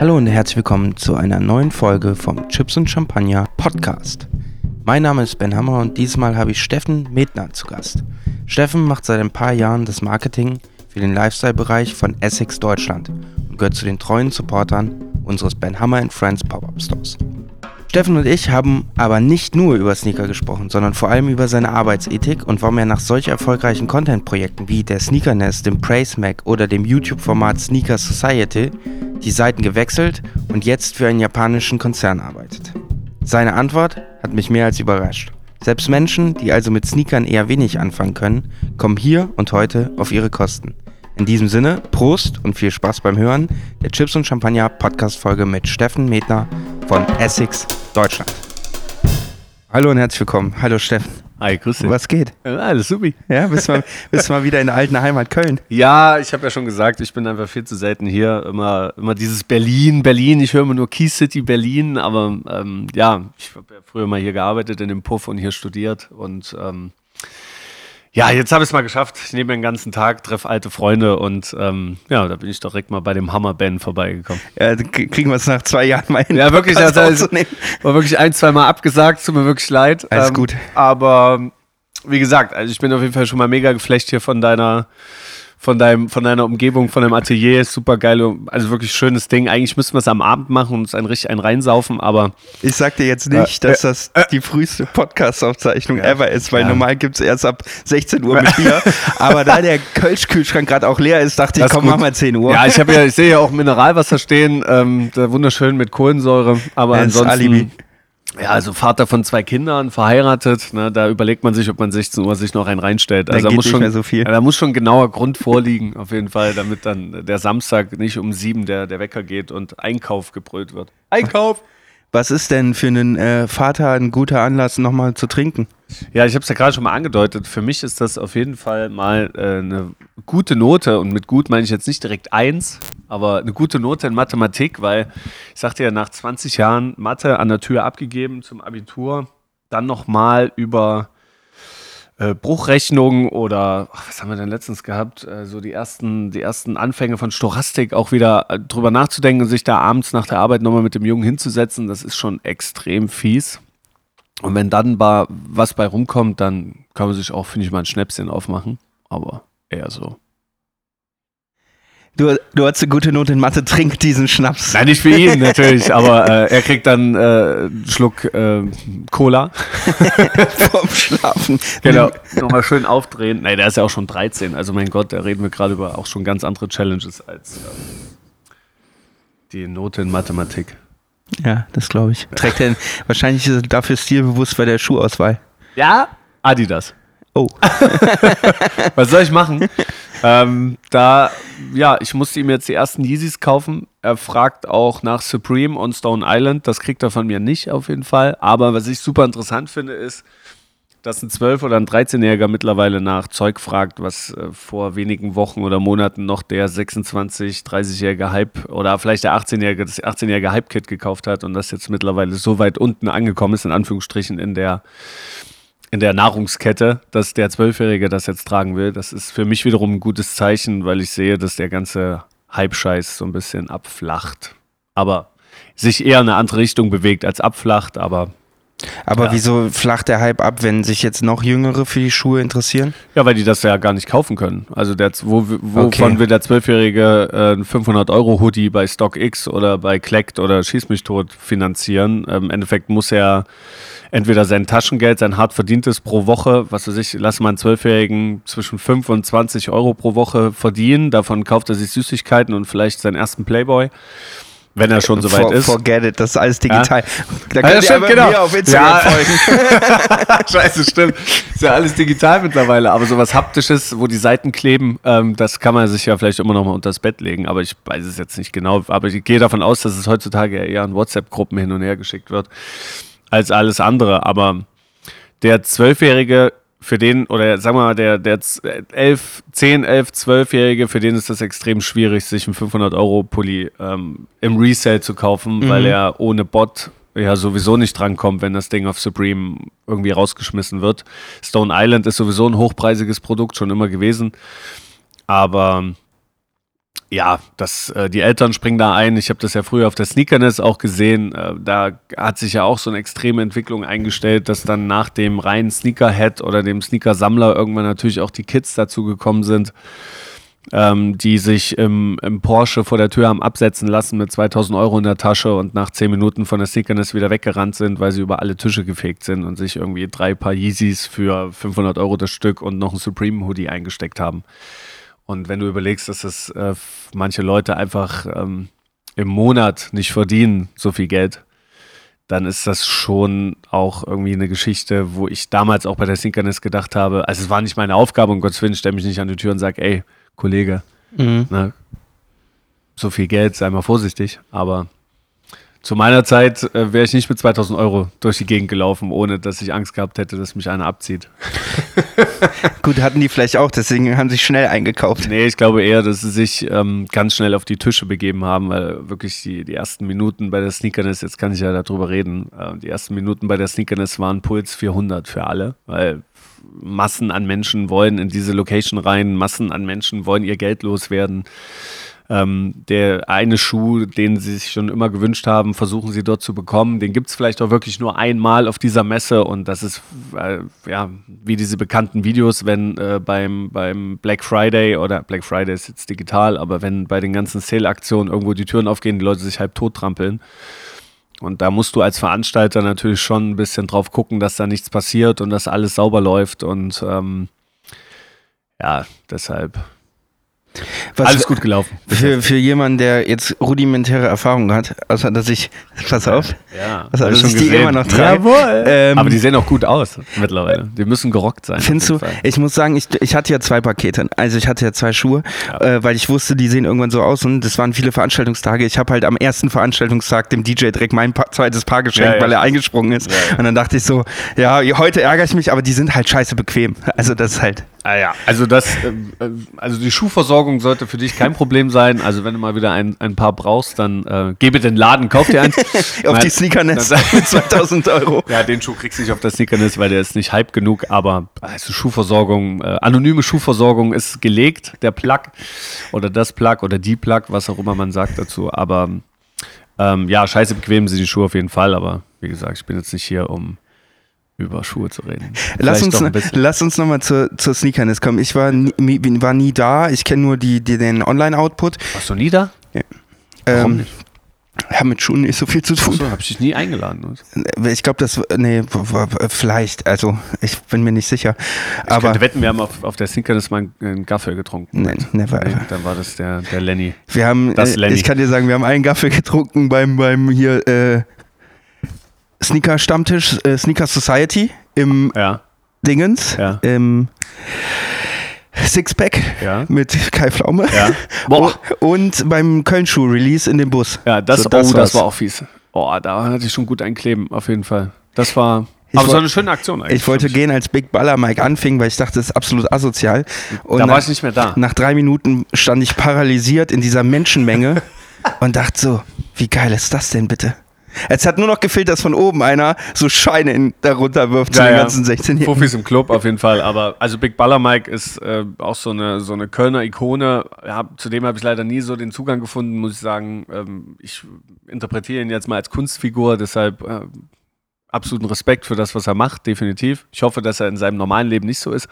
Hallo und herzlich willkommen zu einer neuen Folge vom Chips und Champagner Podcast. Mein Name ist Ben Hammer und diesmal habe ich Steffen Medner zu Gast. Steffen macht seit ein paar Jahren das Marketing für den Lifestyle-Bereich von Essex Deutschland und gehört zu den treuen Supportern unseres Ben Hammer Friends Pop-Up Stores. Steffen und ich haben aber nicht nur über Sneaker gesprochen, sondern vor allem über seine Arbeitsethik und warum er nach solch erfolgreichen Content-Projekten wie der Sneaker Nest, dem Praise Mac oder dem YouTube-Format Sneaker Society die Seiten gewechselt und jetzt für einen japanischen Konzern arbeitet. Seine Antwort hat mich mehr als überrascht. Selbst Menschen, die also mit Sneakern eher wenig anfangen können, kommen hier und heute auf ihre Kosten. In diesem Sinne, Prost und viel Spaß beim Hören der Chips und Champagner Podcast-Folge mit Steffen Medner von Essex, Deutschland. Hallo und herzlich willkommen. Hallo Steffen. Hi, grüß dich. Was geht? Ja, alles supi. Ja, bist mal, bist mal wieder in der alten Heimat Köln. Ja, ich habe ja schon gesagt, ich bin einfach viel zu selten hier. Immer, immer dieses Berlin, Berlin. Ich höre immer nur Key City, Berlin. Aber ähm, ja, ich habe ja früher mal hier gearbeitet in dem Puff und hier studiert. Und ähm, ja, jetzt habe ich es mal geschafft. Ich nehme den ganzen Tag, treffe alte Freunde und ähm, ja, da bin ich direkt mal bei dem Hammer-Band vorbeigekommen. Ja, kriegen wir es nach zwei Jahren mal hin. Ja, wirklich, das also, war wirklich ein, zwei Mal abgesagt, tut mir wirklich leid. Alles ähm, gut. Aber wie gesagt, also ich bin auf jeden Fall schon mal mega geflecht hier von deiner von, deinem, von deiner Umgebung, von deinem Atelier. Super geil, also wirklich schönes Ding. Eigentlich müssten wir es am Abend machen und uns ein richtig ein reinsaufen, aber. Ich sag dir jetzt nicht, äh, dass das äh, die früheste Podcast-Aufzeichnung ja, ever ist, weil ja. normal gibt es erst ab 16 Uhr mit Bier. aber da der Kölsch-Kühlschrank gerade auch leer ist, dachte ich, komm, machen wir 10 Uhr. Ja, ich, ja, ich sehe ja auch Mineralwasser stehen, ähm, wunderschön mit Kohlensäure, aber ansonsten. Alibi. Ja, also Vater von zwei Kindern, verheiratet, ne, da überlegt man sich, ob man 16 Uhr sich noch einen reinstellt. Also da, muss schon, so viel. Ja, da muss schon genauer Grund vorliegen, auf jeden Fall, damit dann der Samstag nicht um sieben der, der Wecker geht und Einkauf gebrüllt wird. Einkauf! Was ist denn für einen äh, Vater ein guter Anlass, nochmal zu trinken? Ja, ich habe es ja gerade schon mal angedeutet. Für mich ist das auf jeden Fall mal äh, eine gute Note. Und mit gut meine ich jetzt nicht direkt eins, aber eine gute Note in Mathematik, weil ich sagte ja, nach 20 Jahren Mathe an der Tür abgegeben zum Abitur, dann nochmal über äh, Bruchrechnung oder ach, was haben wir denn letztens gehabt? Äh, so die ersten, die ersten Anfänge von Stochastik auch wieder äh, drüber nachzudenken und sich da abends nach der Arbeit nochmal mit dem Jungen hinzusetzen, das ist schon extrem fies. Und wenn dann was bei rumkommt, dann kann man sich auch, finde ich, mal ein Schnäpschen aufmachen. Aber eher so. Du, du hast eine gute Note in Mathe, trink diesen Schnaps. Nein, nicht für ihn natürlich, aber äh, er kriegt dann äh, einen Schluck äh, Cola. Vom Schlafen. Genau, nochmal schön aufdrehen. Nein, der ist ja auch schon 13, also mein Gott, da reden wir gerade über auch schon ganz andere Challenges als ähm, die Note in Mathematik. Ja, das glaube ich. Trägt er wahrscheinlich ist er dafür stilbewusst bei der Schuhauswahl. Ja, Adidas. Oh. Was soll ich machen? Ähm, da, ja, ich musste ihm jetzt die ersten Yeezys kaufen. Er fragt auch nach Supreme und Stone Island. Das kriegt er von mir nicht auf jeden Fall. Aber was ich super interessant finde, ist, dass ein 12- oder ein 13-Jähriger mittlerweile nach Zeug fragt, was äh, vor wenigen Wochen oder Monaten noch der 26-, 30-jährige Hype oder vielleicht der 18-jährige, das 18-jährige Hype-Kit gekauft hat und das jetzt mittlerweile so weit unten angekommen ist, in Anführungsstrichen, in der in der Nahrungskette, dass der Zwölfjährige das jetzt tragen will. Das ist für mich wiederum ein gutes Zeichen, weil ich sehe, dass der ganze Hype-Scheiß so ein bisschen abflacht. Aber sich eher in eine andere Richtung bewegt als abflacht, aber. Aber ja. wieso flacht der Hype ab, wenn sich jetzt noch Jüngere für die Schuhe interessieren? Ja, weil die das ja gar nicht kaufen können. Also der, wo, wovon okay. will der Zwölfjährige äh, ein 500-Euro-Hoodie bei StockX oder bei Klekt oder Schieß mich tot finanzieren? Ähm, Im Endeffekt muss er entweder sein Taschengeld, sein hart verdientes pro Woche, was weiß ich, lass mal einen Zwölfjährigen zwischen 5 und 20 Euro pro Woche verdienen. Davon kauft er sich Süßigkeiten und vielleicht seinen ersten Playboy. Wenn er schon soweit ist. Forget it, das ist alles digital. Ja? Da könnt ja, stimmt, ihr genau. mir auf Instagram ja. folgen. Scheiße, stimmt. Ist ja alles digital mittlerweile, aber sowas Haptisches, wo die Seiten kleben, ähm, das kann man sich ja vielleicht immer noch mal unter das Bett legen, aber ich weiß es jetzt nicht genau. Aber ich gehe davon aus, dass es heutzutage eher an WhatsApp-Gruppen hin und her geschickt wird als alles andere. Aber der Zwölfjährige, für den, oder sagen wir mal, der, der 11, 10, 11, 12-Jährige, für den ist das extrem schwierig, sich einen 500-Euro-Pulli ähm, im Resale zu kaufen, mhm. weil er ohne Bot ja sowieso nicht drankommt, wenn das Ding auf Supreme irgendwie rausgeschmissen wird. Stone Island ist sowieso ein hochpreisiges Produkt, schon immer gewesen. Aber ja, das, äh, die Eltern springen da ein. Ich habe das ja früher auf der Sneakerness auch gesehen. Äh, da hat sich ja auch so eine extreme Entwicklung eingestellt, dass dann nach dem reinen Sneakerhead oder dem Sneaker-Sammler irgendwann natürlich auch die Kids dazu gekommen sind, ähm, die sich im, im, Porsche vor der Tür haben absetzen lassen mit 2000 Euro in der Tasche und nach 10 Minuten von der Sneakerness wieder weggerannt sind, weil sie über alle Tische gefegt sind und sich irgendwie drei Paar Yeezys für 500 Euro das Stück und noch ein Supreme Hoodie eingesteckt haben. Und wenn du überlegst, dass das äh, manche Leute einfach ähm, im Monat nicht verdienen, so viel Geld, dann ist das schon auch irgendwie eine Geschichte, wo ich damals auch bei der Synchronist gedacht habe, also es war nicht meine Aufgabe, um Gottes Willen, stelle mich nicht an die Tür und sage, ey, Kollege, mhm. ne, so viel Geld, sei mal vorsichtig, aber zu meiner Zeit äh, wäre ich nicht mit 2000 Euro durch die Gegend gelaufen, ohne dass ich Angst gehabt hätte, dass mich einer abzieht. Gut, hatten die vielleicht auch, deswegen haben sie schnell eingekauft. Nee, ich glaube eher, dass sie sich ähm, ganz schnell auf die Tische begeben haben, weil wirklich die, die ersten Minuten bei der Sneakerness, jetzt kann ich ja darüber reden, äh, die ersten Minuten bei der Sneakerness waren Puls 400 für alle, weil Massen an Menschen wollen in diese Location rein, Massen an Menschen wollen ihr Geld loswerden. Ähm, der eine Schuh, den sie sich schon immer gewünscht haben, versuchen sie dort zu bekommen. Den gibt es vielleicht auch wirklich nur einmal auf dieser Messe und das ist äh, ja wie diese bekannten Videos, wenn äh, beim, beim Black Friday oder Black Friday ist jetzt digital, aber wenn bei den ganzen Sale-Aktionen irgendwo die Türen aufgehen, die Leute sich halb tot trampeln. Und da musst du als Veranstalter natürlich schon ein bisschen drauf gucken, dass da nichts passiert und dass alles sauber läuft. Und ähm, ja, deshalb was Alles gut gelaufen. Für, für jemanden, der jetzt rudimentäre Erfahrungen hat, außer dass ich, pass auf, ja, also, dass ich die immer noch trage. Ähm, Aber die sehen auch gut aus mittlerweile. Die müssen gerockt sein. Findest du? Fall. Ich muss sagen, ich, ich hatte ja zwei Pakete. Also ich hatte ja zwei Schuhe, ja. äh, weil ich wusste, die sehen irgendwann so aus und das waren viele Veranstaltungstage. Ich habe halt am ersten Veranstaltungstag dem DJ direkt mein pa zweites Paar geschenkt, ja, weil er eingesprungen ist. Und dann dachte ich so, ja, heute ärgere ich mich, aber die sind halt scheiße bequem. Also das ist halt. Ah ja, also das, äh, äh, also die Schuhversorgung sollte für dich kein Problem sein. Also wenn du mal wieder ein, ein paar brauchst, dann äh, gebe den Laden, kauf dir eins. auf Nein, die Sneakerness mit 2000 Euro. Ja, den Schuh kriegst du nicht auf der Sneakerness, weil der ist nicht hype genug. Aber also Schuhversorgung, äh, anonyme Schuhversorgung ist gelegt, der Plug oder das Plug oder die Plug, was auch immer man sagt dazu. Aber ähm, ja, scheiße bequem sind die Schuhe auf jeden Fall. Aber wie gesagt, ich bin jetzt nicht hier, um über Schuhe zu reden. Lass uns, lass uns nochmal zur, zur Sneakerness kommen. Ich war nie, war nie da. Ich kenne nur die, die, den Online-Output. Warst du nie da? Ja. Warum ähm, nicht? Ja, mit Schuhen nicht so viel zu tun. Achso, hab ich dich nie eingeladen. Äh, ich glaube, das, nee, vielleicht, also ich bin mir nicht sicher. Ich aber könnte wetten, wir haben auf, auf der Sneakerness mal einen Gaffel getrunken. Nein, never nee, Dann war das der, der Lenny. Wir haben, das äh, Lenny. ich kann dir sagen, wir haben einen Gaffel getrunken beim, beim hier, äh, Sneaker-Stammtisch, äh, Sneaker Society im ja. Dingens, ja. im Sixpack ja. mit Kai Pflaume. Ja. Und beim Köln-Schuh-Release in dem Bus. Ja, das, so, das, oh, das war auch fies. Oh, da hatte ich schon gut einkleben, auf jeden Fall. Das war. Ich aber es war eine schöne Aktion eigentlich. Ich wollte gehen, als Big Baller Mike anfing, weil ich dachte, das ist absolut asozial. Und da nach, war ich nicht mehr da. Nach drei Minuten stand ich paralysiert in dieser Menschenmenge und dachte so, wie geil ist das denn bitte? Es hat nur noch gefehlt, dass von oben einer so Scheine in, darunter wirft ja, zu den ja. ganzen 16-Jährigen. Profis im Club auf jeden Fall. Aber also Big Baller Mike ist äh, auch so eine, so eine Kölner Ikone. Ja, zudem habe ich leider nie so den Zugang gefunden, muss ich sagen. Ähm, ich interpretiere ihn jetzt mal als Kunstfigur, deshalb äh, absoluten Respekt für das, was er macht, definitiv. Ich hoffe, dass er in seinem normalen Leben nicht so ist.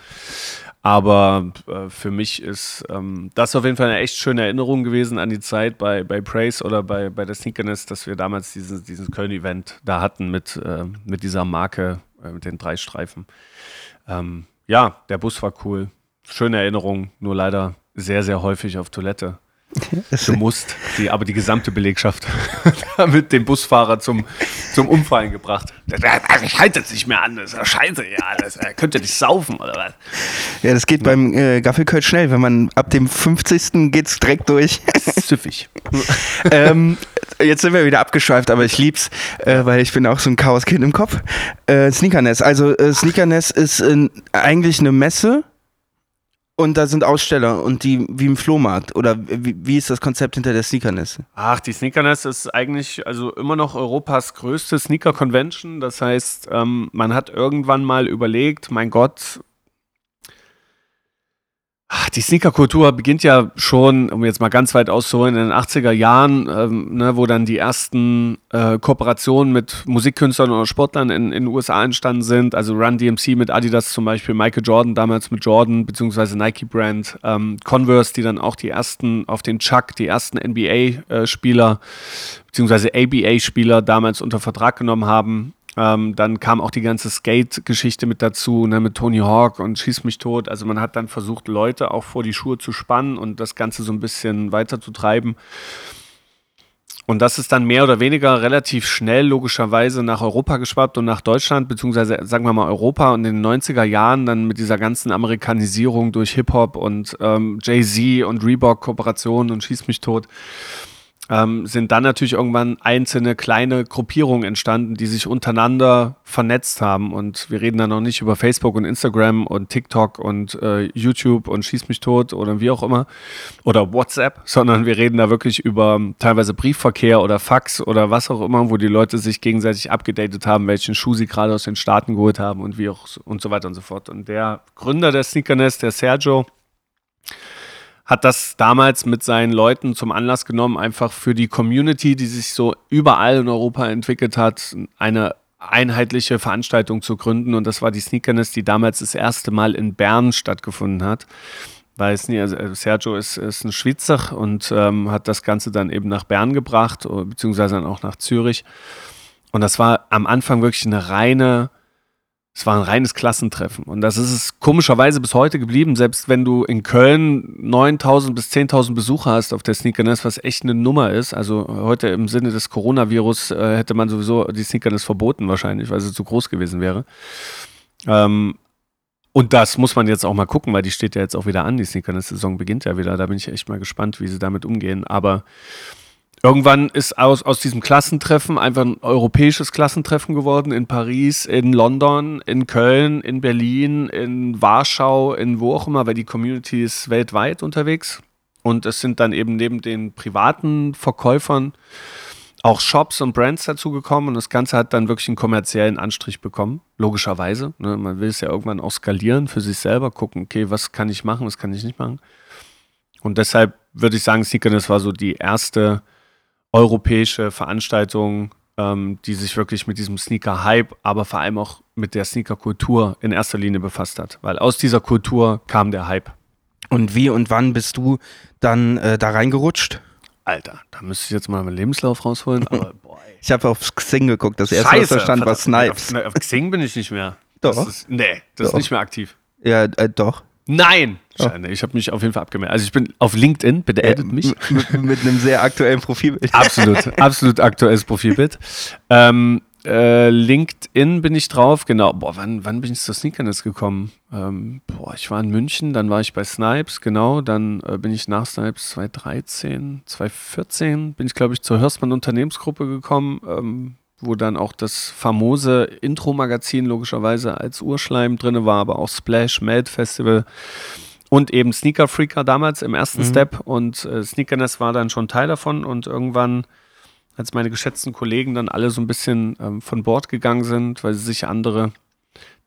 Aber äh, für mich ist ähm, das auf jeden Fall eine echt schöne Erinnerung gewesen an die Zeit bei, bei Praise oder bei, bei der Sneakerness, dass wir damals dieses, dieses Köln-Event da hatten mit, äh, mit dieser Marke, äh, mit den drei Streifen. Ähm, ja, der Bus war cool. Schöne Erinnerung, nur leider sehr, sehr häufig auf Toilette. Du musst, die, aber die gesamte Belegschaft mit dem Busfahrer zum, zum Umfallen gebracht. Ich halte es nicht mehr an, das ist scheiße, ja, das äh, könnt ihr nicht saufen oder was? Ja, das geht beim äh, Gaffelköln schnell, wenn man ab dem 50. geht es direkt durch. Süffig. ähm, jetzt sind wir wieder abgeschweift, aber ich lieb's, äh, weil ich bin auch so ein Chaoskind im Kopf. Äh, Sneakerness, also äh, Sneakerness ist eigentlich eine Messe, und da sind Aussteller und die wie im Flohmarkt. Oder wie, wie ist das Konzept hinter der Sneakerness? Ach, die Sneakerness ist eigentlich also immer noch Europas größte Sneaker-Convention. Das heißt, ähm, man hat irgendwann mal überlegt, mein Gott, Ach, die Sneaker-Kultur beginnt ja schon, um jetzt mal ganz weit auszuholen, in den 80er Jahren, ähm, ne, wo dann die ersten äh, Kooperationen mit Musikkünstlern oder Sportlern in, den USA entstanden sind. Also Run DMC mit Adidas zum Beispiel, Michael Jordan damals mit Jordan, beziehungsweise Nike-Brand, ähm, Converse, die dann auch die ersten auf den Chuck, die ersten NBA-Spieler, äh, beziehungsweise ABA-Spieler damals unter Vertrag genommen haben. Ähm, dann kam auch die ganze Skate-Geschichte mit dazu, ne, mit Tony Hawk und Schieß mich tot. Also man hat dann versucht, Leute auch vor die Schuhe zu spannen und das Ganze so ein bisschen weiter zu treiben. Und das ist dann mehr oder weniger relativ schnell logischerweise nach Europa geschwappt und nach Deutschland, beziehungsweise sagen wir mal Europa und in den 90er Jahren dann mit dieser ganzen Amerikanisierung durch Hip-Hop und ähm, Jay-Z und Reebok-Kooperationen und Schieß mich tot ähm, sind dann natürlich irgendwann einzelne kleine Gruppierungen entstanden, die sich untereinander vernetzt haben. Und wir reden da noch nicht über Facebook und Instagram und TikTok und äh, YouTube und Schieß mich tot oder wie auch immer oder WhatsApp, sondern wir reden da wirklich über teilweise Briefverkehr oder Fax oder was auch immer, wo die Leute sich gegenseitig abgedatet haben, welchen Schuh sie gerade aus den Staaten geholt haben und wie auch und so weiter und so fort. Und der Gründer der Sneakernest, der Sergio, hat das damals mit seinen Leuten zum Anlass genommen, einfach für die Community, die sich so überall in Europa entwickelt hat, eine einheitliche Veranstaltung zu gründen. Und das war die Sneakerness, die damals das erste Mal in Bern stattgefunden hat. Weil also Sergio ist, ist ein Schweizer und ähm, hat das Ganze dann eben nach Bern gebracht, beziehungsweise dann auch nach Zürich. Und das war am Anfang wirklich eine reine es war ein reines Klassentreffen. Und das ist es komischerweise bis heute geblieben, selbst wenn du in Köln 9000 bis 10.000 Besucher hast auf der Sneakerness, was echt eine Nummer ist. Also heute im Sinne des Coronavirus äh, hätte man sowieso die Sneakerness verboten wahrscheinlich, weil sie zu groß gewesen wäre. Ähm, und das muss man jetzt auch mal gucken, weil die steht ja jetzt auch wieder an. Die Sneakerness-Saison beginnt ja wieder. Da bin ich echt mal gespannt, wie sie damit umgehen. Aber Irgendwann ist aus, aus diesem Klassentreffen einfach ein europäisches Klassentreffen geworden in Paris, in London, in Köln, in Berlin, in Warschau, in wo auch immer, weil die Community ist weltweit unterwegs. Und es sind dann eben neben den privaten Verkäufern auch Shops und Brands dazugekommen und das Ganze hat dann wirklich einen kommerziellen Anstrich bekommen, logischerweise. Ne? Man will es ja irgendwann auch skalieren für sich selber, gucken, okay, was kann ich machen, was kann ich nicht machen. Und deshalb würde ich sagen, Sneakerness war so die erste europäische Veranstaltung, ähm, die sich wirklich mit diesem Sneaker-Hype, aber vor allem auch mit der Sneaker-Kultur in erster Linie befasst hat. Weil aus dieser Kultur kam der Hype. Und wie und wann bist du dann äh, da reingerutscht? Alter, da müsste ich jetzt mal meinen Lebenslauf rausholen. Aber, boah, ich habe auf Xing geguckt, das erste, Scheiße, was da stand, war Snipes. Auf, auf, Xing bin ich nicht mehr. Doch. Das ist, nee, das doch. ist nicht mehr aktiv. Ja, äh, doch. Nein! Oh. Ich habe mich auf jeden Fall abgemeldet. Also ich bin auf LinkedIn, bitte addet äh, mich. Mit, mit, einem sehr aktuellen Profilbild. Absolut, absolut aktuelles Profilbild. Ähm, äh, LinkedIn bin ich drauf, genau. Boah, wann, wann bin ich zur Sneakerness gekommen? Ähm, boah, ich war in München, dann war ich bei Snipes, genau. Dann äh, bin ich nach Snipes 2013, 2014 bin ich, glaube ich, zur Hörstmann Unternehmensgruppe gekommen. Ähm, wo dann auch das famose Intro-Magazin logischerweise als Urschleim drin war, aber auch Splash, Melt Festival und eben Sneaker Freaker damals im ersten mhm. Step und äh, Sneakerness war dann schon Teil davon und irgendwann, als meine geschätzten Kollegen dann alle so ein bisschen ähm, von Bord gegangen sind, weil sie sich andere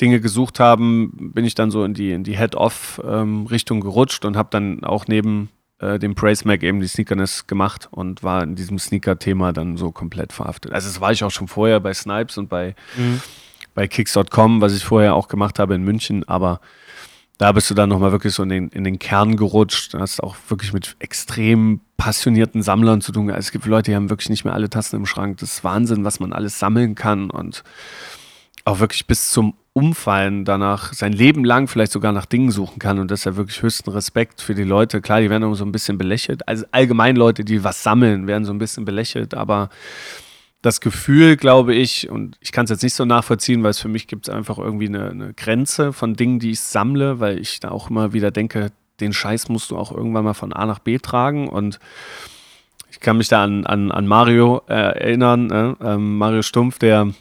Dinge gesucht haben, bin ich dann so in die, in die Head-Off-Richtung ähm, gerutscht und habe dann auch neben äh, dem Praise Mac eben die Sneakerness gemacht und war in diesem Sneaker-Thema dann so komplett verhaftet. Also das war ich auch schon vorher bei Snipes und bei, mhm. bei Kicks.com, was ich vorher auch gemacht habe in München, aber da bist du dann nochmal wirklich so in den, in den Kern gerutscht. Du hast auch wirklich mit extrem passionierten Sammlern zu tun. Es gibt Leute, die haben wirklich nicht mehr alle Tassen im Schrank. Das ist Wahnsinn, was man alles sammeln kann und auch wirklich bis zum Umfallen danach sein Leben lang vielleicht sogar nach Dingen suchen kann und das ist ja wirklich höchsten Respekt für die Leute. Klar, die werden immer so ein bisschen belächelt. Also allgemein Leute, die was sammeln, werden so ein bisschen belächelt, aber das Gefühl, glaube ich, und ich kann es jetzt nicht so nachvollziehen, weil es für mich gibt es einfach irgendwie eine, eine, Grenze von Dingen, die ich sammle, weil ich da auch immer wieder denke, den Scheiß musst du auch irgendwann mal von A nach B tragen und ich kann mich da an, an, an Mario äh, erinnern, äh, ähm, Mario Stumpf, der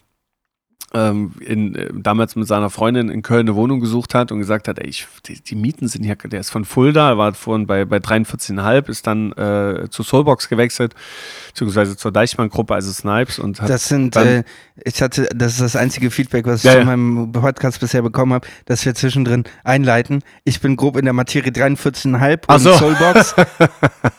in, äh, damals mit seiner Freundin in Köln eine Wohnung gesucht hat und gesagt hat, ey, ich, die, die, Mieten sind hier, der ist von Fulda, war vorhin bei, bei 43,5, ist dann äh, zu Soulbox gewechselt, beziehungsweise zur Deichmann-Gruppe, also Snipes und hat Das sind, äh, ich hatte, das ist das einzige Feedback, was ich ja, zu meinem Podcast bisher bekommen habe, dass wir zwischendrin einleiten. Ich bin grob in der Materie 43,5 und so. Soulbox.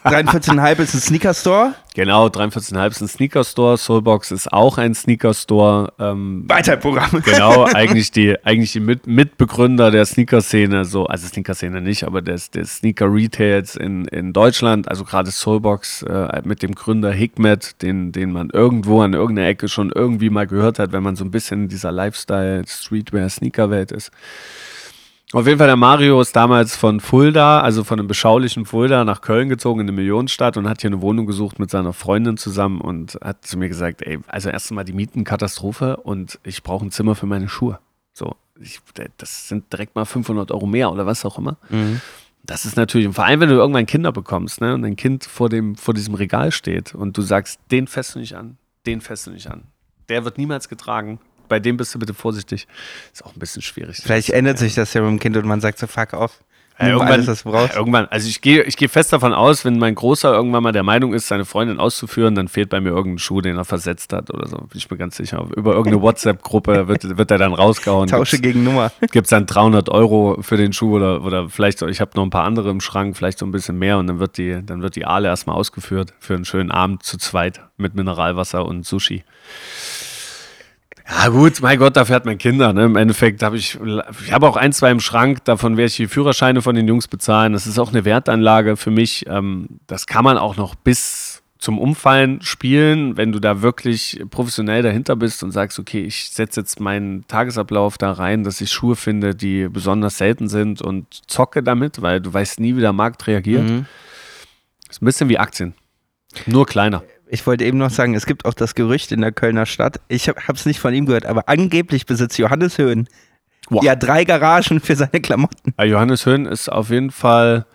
43,5 ist ein Sneaker-Store. Genau, 43,5 ist ein Sneaker-Store, Soulbox ist auch ein Sneaker-Store. Ähm, Weiterprogramm. Genau, eigentlich die, eigentlich die Mit Mitbegründer der Sneaker-Szene, so, also Sneaker-Szene nicht, aber des, des Sneaker-Retails in, in Deutschland, also gerade Soulbox äh, mit dem Gründer Hikmet, den, den man irgendwo an irgendeiner Ecke schon irgendwie mal gehört hat, wenn man so ein bisschen in dieser Lifestyle-Streetwear-Sneaker-Welt ist. Auf jeden Fall, der Mario ist damals von Fulda, also von einem beschaulichen Fulda, nach Köln gezogen, in eine Millionenstadt und hat hier eine Wohnung gesucht mit seiner Freundin zusammen und hat zu mir gesagt, ey, also erst einmal die Mietenkatastrophe und ich brauche ein Zimmer für meine Schuhe. So, ich, das sind direkt mal 500 Euro mehr oder was auch immer. Mhm. Das ist natürlich, vor allem wenn du irgendwann Kinder bekommst ne, und dein Kind vor, dem, vor diesem Regal steht und du sagst, den fässt du nicht an, den fässt du nicht an. Der wird niemals getragen, bei dem bist du bitte vorsichtig. Ist auch ein bisschen schwierig. Vielleicht ändert sich das ja mit dem Kind und man sagt so, fuck off. Ja, irgendwann, alles, was du brauchst. irgendwann, also ich gehe ich geh fest davon aus, wenn mein Großer irgendwann mal der Meinung ist, seine Freundin auszuführen, dann fehlt bei mir irgendein Schuh, den er versetzt hat oder so. Bin ich mir ganz sicher. Über irgendeine WhatsApp-Gruppe wird, wird er dann rausgehauen. Tausche gibt's, gegen Nummer. Gibt es dann 300 Euro für den Schuh oder, oder vielleicht, ich habe noch ein paar andere im Schrank, vielleicht so ein bisschen mehr und dann wird die, dann wird die Aale erstmal ausgeführt für einen schönen Abend zu zweit mit Mineralwasser und Sushi. Ja gut, mein Gott, dafür hat man Kinder. Ne? Im Endeffekt habe ich, ich habe auch ein, zwei im Schrank, davon werde ich die Führerscheine von den Jungs bezahlen. Das ist auch eine Wertanlage für mich. Ähm, das kann man auch noch bis zum Umfallen spielen, wenn du da wirklich professionell dahinter bist und sagst, okay, ich setze jetzt meinen Tagesablauf da rein, dass ich Schuhe finde, die besonders selten sind und zocke damit, weil du weißt nie, wie der Markt reagiert. Mhm. Ist ein bisschen wie Aktien. Nur kleiner ich wollte eben noch sagen, es gibt auch das Gerücht in der Kölner Stadt, ich habe es nicht von ihm gehört, aber angeblich besitzt Johannes Höhn wow. ja drei Garagen für seine Klamotten. Ja, Johannes Höhn ist auf jeden Fall,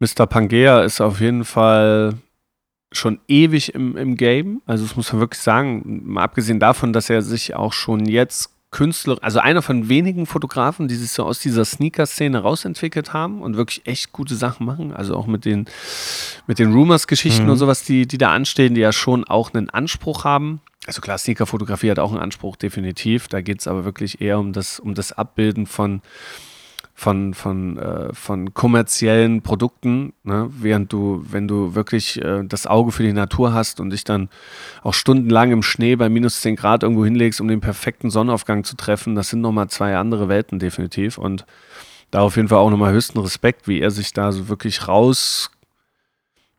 Mr. Pangea ist auf jeden Fall schon ewig im, im Game. Also das muss man wirklich sagen, mal abgesehen davon, dass er sich auch schon jetzt Künstler, also einer von wenigen Fotografen, die sich so aus dieser Sneaker-Szene rausentwickelt haben und wirklich echt gute Sachen machen. Also auch mit den, mit den Rumors-Geschichten mhm. und sowas, die, die da anstehen, die ja schon auch einen Anspruch haben. Also klar, Sneaker-Fotografie hat auch einen Anspruch, definitiv. Da geht es aber wirklich eher um das, um das Abbilden von von, von, äh, von kommerziellen Produkten, ne? während du, wenn du wirklich äh, das Auge für die Natur hast und dich dann auch stundenlang im Schnee bei minus 10 Grad irgendwo hinlegst, um den perfekten Sonnenaufgang zu treffen, das sind nochmal zwei andere Welten definitiv und da auf jeden Fall auch nochmal höchsten Respekt, wie er sich da so wirklich raus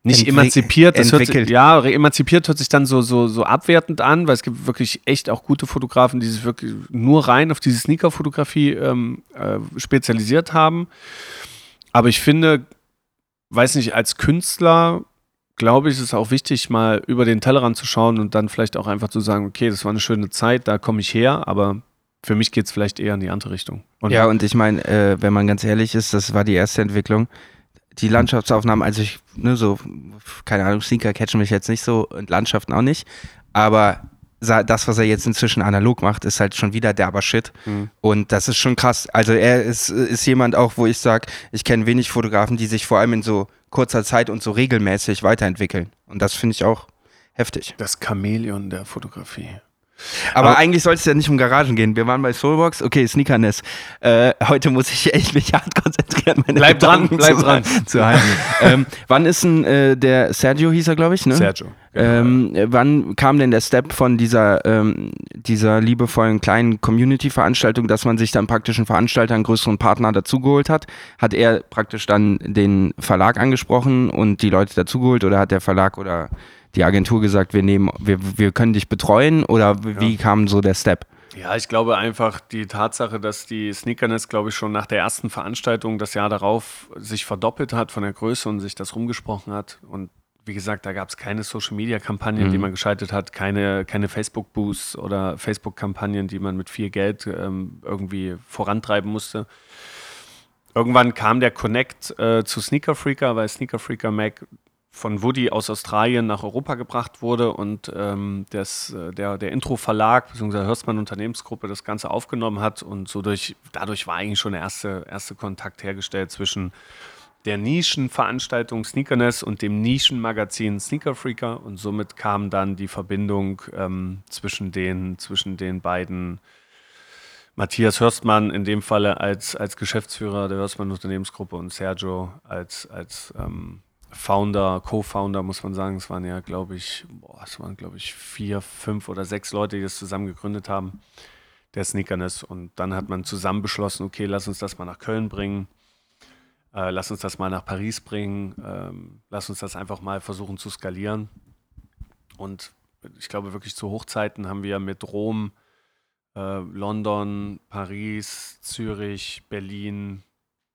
nicht Entwick emanzipiert, das hört sich, ja, emanzipiert hört sich dann so, so, so abwertend an, weil es gibt wirklich echt auch gute Fotografen, die sich wirklich nur rein auf diese Sneaker-Fotografie ähm, äh, spezialisiert haben. Aber ich finde, weiß nicht, als Künstler glaube ich, ist es auch wichtig, mal über den Tellerrand zu schauen und dann vielleicht auch einfach zu sagen, okay, das war eine schöne Zeit, da komme ich her, aber für mich geht es vielleicht eher in die andere Richtung. Und ja, und ich meine, äh, wenn man ganz ehrlich ist, das war die erste Entwicklung die Landschaftsaufnahmen, also ich, ne, so, keine Ahnung, Sneaker catchen mich jetzt nicht so und Landschaften auch nicht, aber das, was er jetzt inzwischen analog macht, ist halt schon wieder derber Shit. Mhm. Und das ist schon krass. Also er ist, ist jemand auch, wo ich sage, ich kenne wenig Fotografen, die sich vor allem in so kurzer Zeit und so regelmäßig weiterentwickeln. Und das finde ich auch heftig. Das Chamäleon der Fotografie. Aber, Aber eigentlich soll es ja nicht um Garagen gehen. Wir waren bei Soulbox, okay, Sneakerness. Äh, heute muss ich echt mich hart konzentrieren. Meine bleib Gedanken dran, bleib zu, dran. Zu halten. ähm, wann ist denn äh, der Sergio hieß er, glaube ich, ne? Sergio. Genau. Ähm, wann kam denn der Step von dieser, ähm, dieser liebevollen kleinen Community-Veranstaltung, dass man sich dann praktisch einen Veranstalter, einen größeren Partner dazugeholt hat? Hat er praktisch dann den Verlag angesprochen und die Leute dazugeholt oder hat der Verlag oder die Agentur gesagt, wir nehmen, wir, wir können dich betreuen oder wie ja. kam so der Step? Ja, ich glaube einfach die Tatsache, dass die Sneakerness, glaube ich, schon nach der ersten Veranstaltung das Jahr darauf sich verdoppelt hat von der Größe und sich das rumgesprochen hat. Und wie gesagt, da gab es keine Social-Media-Kampagnen, mhm. die man geschaltet hat, keine, keine Facebook-Boosts oder Facebook-Kampagnen, die man mit viel Geld ähm, irgendwie vorantreiben musste. Irgendwann kam der Connect äh, zu Sneaker Freaker, weil Sneaker Freaker Mac von Woody aus Australien nach Europa gebracht wurde und ähm, das, äh, der, der Intro-Verlag bzw. Hörstmann Unternehmensgruppe das Ganze aufgenommen hat und so durch, dadurch war eigentlich schon der erste, erste Kontakt hergestellt zwischen der Nischenveranstaltung Sneakerness und dem Nischenmagazin Sneaker Freaker und somit kam dann die Verbindung ähm, zwischen, den, zwischen den beiden Matthias Hörstmann in dem Falle als, als Geschäftsführer der Hörstmann Unternehmensgruppe und Sergio als, als ähm, Founder, Co-Founder, muss man sagen. Es waren ja, glaube ich, boah, es waren, glaube ich, vier, fünf oder sechs Leute, die das zusammen gegründet haben, der Sneakerness. Und dann hat man zusammen beschlossen, okay, lass uns das mal nach Köln bringen äh, lass uns das mal nach Paris bringen, ähm, lass uns das einfach mal versuchen zu skalieren. Und ich glaube wirklich zu Hochzeiten haben wir mit Rom, äh, London, Paris, Zürich, Berlin,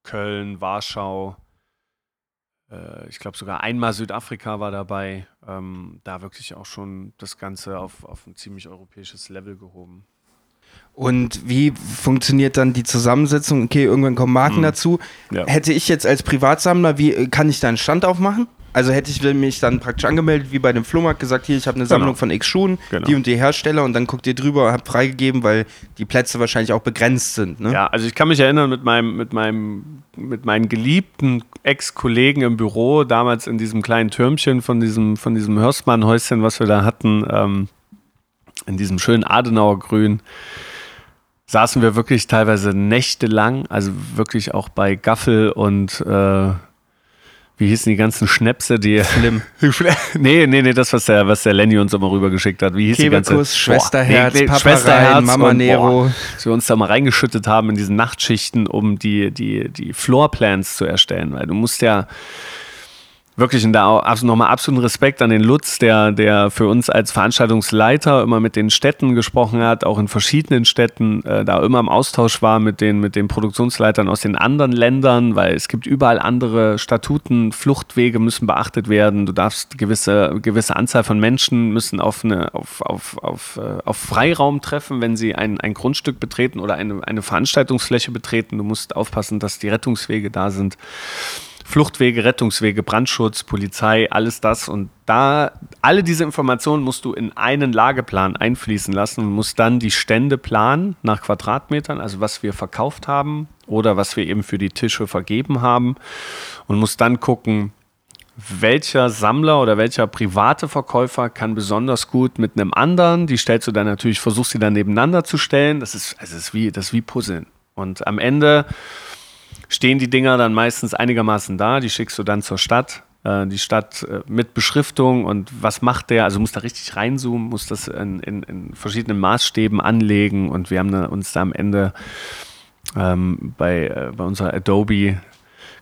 Köln, Warschau, äh, ich glaube sogar einmal Südafrika war dabei, ähm, da wirklich auch schon das Ganze auf, auf ein ziemlich europäisches Level gehoben. Und wie funktioniert dann die Zusammensetzung? Okay, irgendwann kommen Marken mhm. dazu. Ja. Hätte ich jetzt als Privatsammler, wie kann ich da einen Stand aufmachen? Also hätte ich mich dann praktisch angemeldet, wie bei dem Flohmarkt, gesagt, hier, ich habe eine Sammlung genau. von X Schuhen, genau. die und die Hersteller und dann guckt ihr drüber, habt freigegeben, weil die Plätze wahrscheinlich auch begrenzt sind. Ne? Ja, also ich kann mich erinnern mit meinem, mit meinem, mit meinen geliebten Ex-Kollegen im Büro, damals in diesem kleinen Türmchen von diesem, von diesem Hörstmann-Häuschen, was wir da hatten, ähm, in diesem schönen Adenauer Grün saßen wir wirklich teilweise nächtelang, also wirklich auch bei Gaffel und äh, wie hießen die ganzen Schnäpse, die. Flim. nee, nee, nee, das, was der, was der Lenny uns immer rübergeschickt hat. Wie hieß Kebekus, die ganze. Schwesterherz, nee, nee, Papa Schwesterherz rein, Mama und, Nero. Boah, dass wir uns da mal reingeschüttet haben in diesen Nachtschichten, um die, die, die Floorplans zu erstellen. Weil du musst ja wirklich und da auch nochmal absoluten Respekt an den Lutz, der, der für uns als Veranstaltungsleiter immer mit den Städten gesprochen hat, auch in verschiedenen Städten, äh, da immer im Austausch war mit den, mit den Produktionsleitern aus den anderen Ländern, weil es gibt überall andere Statuten, Fluchtwege müssen beachtet werden, du darfst gewisse, gewisse Anzahl von Menschen müssen auf, eine, auf, auf, auf, äh, auf Freiraum treffen, wenn sie ein, ein Grundstück betreten oder eine, eine Veranstaltungsfläche betreten. Du musst aufpassen, dass die Rettungswege da sind. Fluchtwege, Rettungswege, Brandschutz, Polizei, alles das. Und da, alle diese Informationen musst du in einen Lageplan einfließen lassen und musst dann die Stände planen nach Quadratmetern, also was wir verkauft haben oder was wir eben für die Tische vergeben haben. Und musst dann gucken, welcher Sammler oder welcher private Verkäufer kann besonders gut mit einem anderen, die stellst du dann natürlich, versuchst sie dann nebeneinander zu stellen. Das ist, also das ist wie, das ist wie Puzzeln. Und am Ende stehen die Dinger dann meistens einigermaßen da. Die schickst du dann zur Stadt. Äh, die Stadt äh, mit Beschriftung und was macht der? Also muss da richtig reinzoomen, muss das in, in, in verschiedenen Maßstäben anlegen und wir haben uns da am Ende ähm, bei, äh, bei unserer Adobe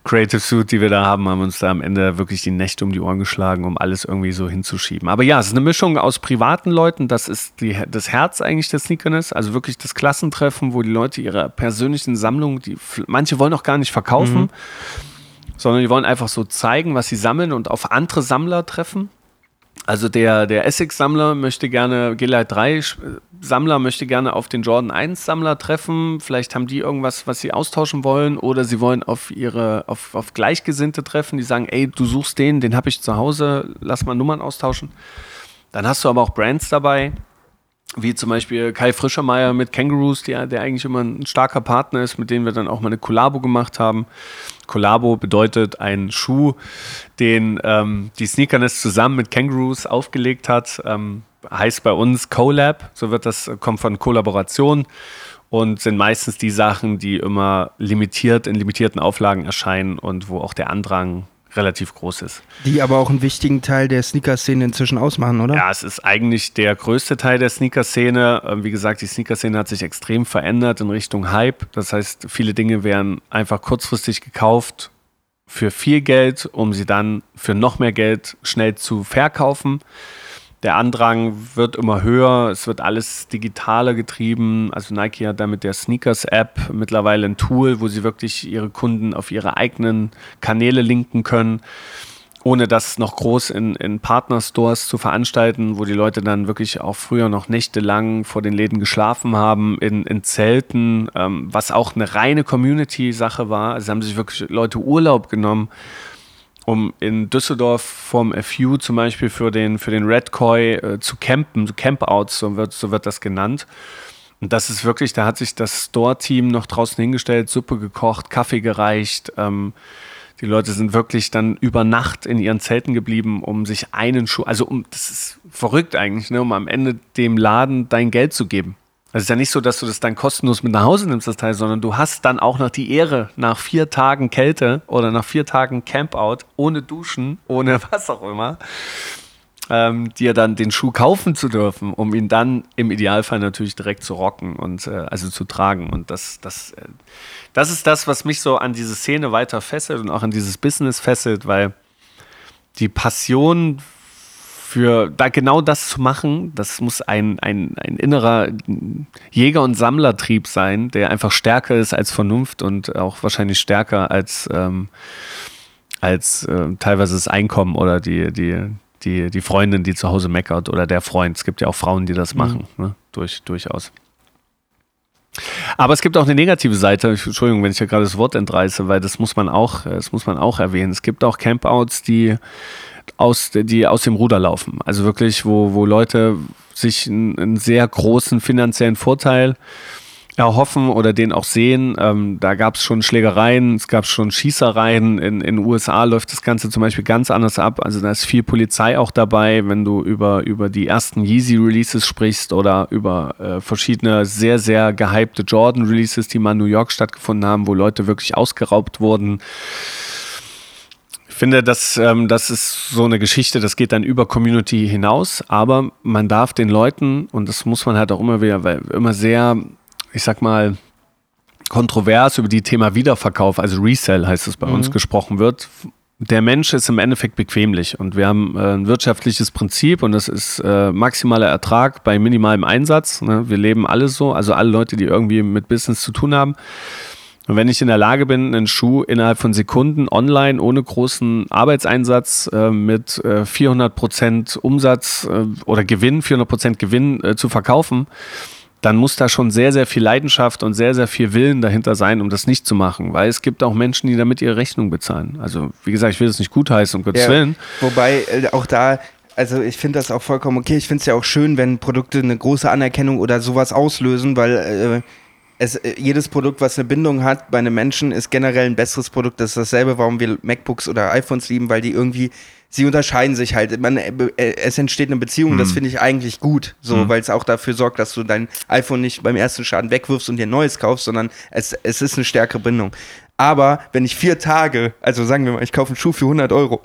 Creative Suit, die wir da haben, haben uns da am Ende wirklich die Nächte um die Ohren geschlagen, um alles irgendwie so hinzuschieben. Aber ja, es ist eine Mischung aus privaten Leuten, das ist die, das Herz eigentlich des Sneakerness, also wirklich das Klassentreffen, wo die Leute ihre persönlichen Sammlungen, die manche wollen auch gar nicht verkaufen, mhm. sondern die wollen einfach so zeigen, was sie sammeln und auf andere Sammler treffen. Also der, der Essex-Sammler möchte gerne, G-Lite 3-Sammler möchte gerne auf den Jordan 1-Sammler treffen. Vielleicht haben die irgendwas, was sie austauschen wollen oder sie wollen auf ihre, auf, auf Gleichgesinnte treffen, die sagen, ey, du suchst den, den habe ich zu Hause, lass mal Nummern austauschen. Dann hast du aber auch Brands dabei, wie zum Beispiel Kai Frischermeier mit Kangaroos, der, der eigentlich immer ein starker Partner ist, mit dem wir dann auch mal eine Kollabo gemacht haben. Kollabo bedeutet ein Schuh, den ähm, die Sneakerness zusammen mit Kangaroos aufgelegt hat. Ähm, heißt bei uns Collab, so wird das, kommt von Kollaboration und sind meistens die Sachen, die immer limitiert in limitierten Auflagen erscheinen und wo auch der Andrang relativ groß ist. Die aber auch einen wichtigen Teil der Sneaker-Szene inzwischen ausmachen, oder? Ja, es ist eigentlich der größte Teil der Sneaker-Szene. Ähm, wie gesagt, die Sneaker-Szene hat sich extrem verändert in Richtung Hype. Das heißt, viele Dinge werden einfach kurzfristig gekauft für viel Geld, um sie dann für noch mehr Geld schnell zu verkaufen der Andrang wird immer höher, es wird alles digitaler getrieben. Also Nike hat da mit der Sneakers-App mittlerweile ein Tool, wo sie wirklich ihre Kunden auf ihre eigenen Kanäle linken können, ohne das noch groß in, in Partnerstores zu veranstalten, wo die Leute dann wirklich auch früher noch nächtelang vor den Läden geschlafen haben, in, in Zelten, ähm, was auch eine reine Community-Sache war. Also haben sich wirklich Leute Urlaub genommen um in Düsseldorf vom FU zum Beispiel für den, für den Red Koi äh, zu campen, so Campouts, so wird, so wird das genannt. Und das ist wirklich, da hat sich das Store-Team noch draußen hingestellt, Suppe gekocht, Kaffee gereicht. Ähm, die Leute sind wirklich dann über Nacht in ihren Zelten geblieben, um sich einen Schuh, also um, das ist verrückt eigentlich, ne, um am Ende dem Laden dein Geld zu geben. Es ist ja nicht so, dass du das dann kostenlos mit nach Hause nimmst, das Teil, sondern du hast dann auch noch die Ehre, nach vier Tagen Kälte oder nach vier Tagen Campout, ohne Duschen, ohne was auch immer, ähm, dir dann den Schuh kaufen zu dürfen, um ihn dann im Idealfall natürlich direkt zu rocken und äh, also zu tragen. Und das, das, äh, das ist das, was mich so an diese Szene weiter fesselt und auch an dieses Business fesselt, weil die Passion für da genau das zu machen, das muss ein, ein, ein innerer Jäger- und Sammlertrieb sein, der einfach stärker ist als Vernunft und auch wahrscheinlich stärker als, ähm, als äh, teilweise das Einkommen oder die, die, die, die Freundin, die zu Hause meckert oder der Freund. Es gibt ja auch Frauen, die das mhm. machen, ne? Durch, durchaus. Aber es gibt auch eine negative Seite. Entschuldigung, wenn ich hier gerade das Wort entreiße, weil das muss man auch, das muss man auch erwähnen. Es gibt auch Campouts, die aus, die aus dem Ruder laufen. Also wirklich, wo, wo Leute sich einen, einen sehr großen finanziellen Vorteil erhoffen oder den auch sehen. Ähm, da gab es schon Schlägereien, es gab schon Schießereien. In den USA läuft das Ganze zum Beispiel ganz anders ab. Also da ist viel Polizei auch dabei, wenn du über, über die ersten Yeezy-Releases sprichst oder über äh, verschiedene sehr, sehr gehypte Jordan-Releases, die mal in New York stattgefunden haben, wo Leute wirklich ausgeraubt wurden. Ich finde, dass, ähm, das ist so eine Geschichte, das geht dann über Community hinaus, aber man darf den Leuten, und das muss man halt auch immer wieder, weil immer sehr ich sag mal, kontrovers über die Thema Wiederverkauf, also Resell heißt es bei mhm. uns, gesprochen wird. Der Mensch ist im Endeffekt bequemlich und wir haben äh, ein wirtschaftliches Prinzip und das ist äh, maximaler Ertrag bei minimalem Einsatz. Ne? Wir leben alle so, also alle Leute, die irgendwie mit Business zu tun haben. Und wenn ich in der Lage bin, einen Schuh innerhalb von Sekunden online ohne großen Arbeitseinsatz äh, mit äh, 400 Prozent Umsatz äh, oder Gewinn, 400 Prozent Gewinn äh, zu verkaufen, dann muss da schon sehr, sehr viel Leidenschaft und sehr, sehr viel Willen dahinter sein, um das nicht zu machen. Weil es gibt auch Menschen, die damit ihre Rechnung bezahlen. Also, wie gesagt, ich will das nicht gutheißen, um Gottes ja, Willen. Wobei äh, auch da also ich finde das auch vollkommen okay. Ich finde es ja auch schön, wenn Produkte eine große Anerkennung oder sowas auslösen, weil äh, es, äh, jedes Produkt, was eine Bindung hat bei einem Menschen, ist generell ein besseres Produkt. Das ist dasselbe, warum wir MacBooks oder iPhones lieben, weil die irgendwie sie unterscheiden sich halt. Man, äh, äh, es entsteht eine Beziehung, mhm. das finde ich eigentlich gut, so, mhm. weil es auch dafür sorgt, dass du dein iPhone nicht beim ersten Schaden wegwirfst und dir ein neues kaufst, sondern es, es ist eine stärkere Bindung. Aber wenn ich vier Tage, also sagen wir mal, ich kaufe einen Schuh für 100 Euro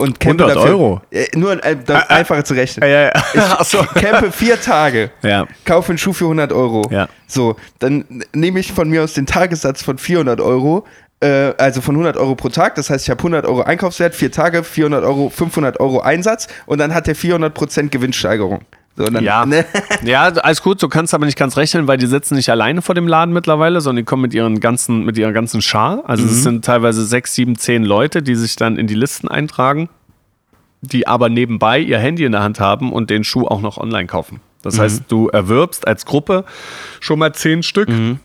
und campe 100 dafür, Euro? Äh, nur äh, das ah, einfacher zu rechnen. Ja, ja. Ich so. campe vier Tage, ja. kaufe einen Schuh für 100 Euro. Ja. So, dann nehme ich von mir aus den Tagessatz von 400 Euro, äh, also von 100 Euro pro Tag. Das heißt, ich habe 100 Euro Einkaufswert, vier Tage, 400 Euro, 500 Euro Einsatz und dann hat der 400 Prozent Gewinnsteigerung. So, dann, ja. Ne? ja, alles gut, du kannst aber nicht ganz rechnen, weil die sitzen nicht alleine vor dem Laden mittlerweile, sondern die kommen mit ihren ganzen, mit ihrer ganzen Schar. Also mhm. es sind teilweise sechs, sieben, zehn Leute, die sich dann in die Listen eintragen, die aber nebenbei ihr Handy in der Hand haben und den Schuh auch noch online kaufen. Das mhm. heißt, du erwirbst als Gruppe schon mal zehn Stück. Mhm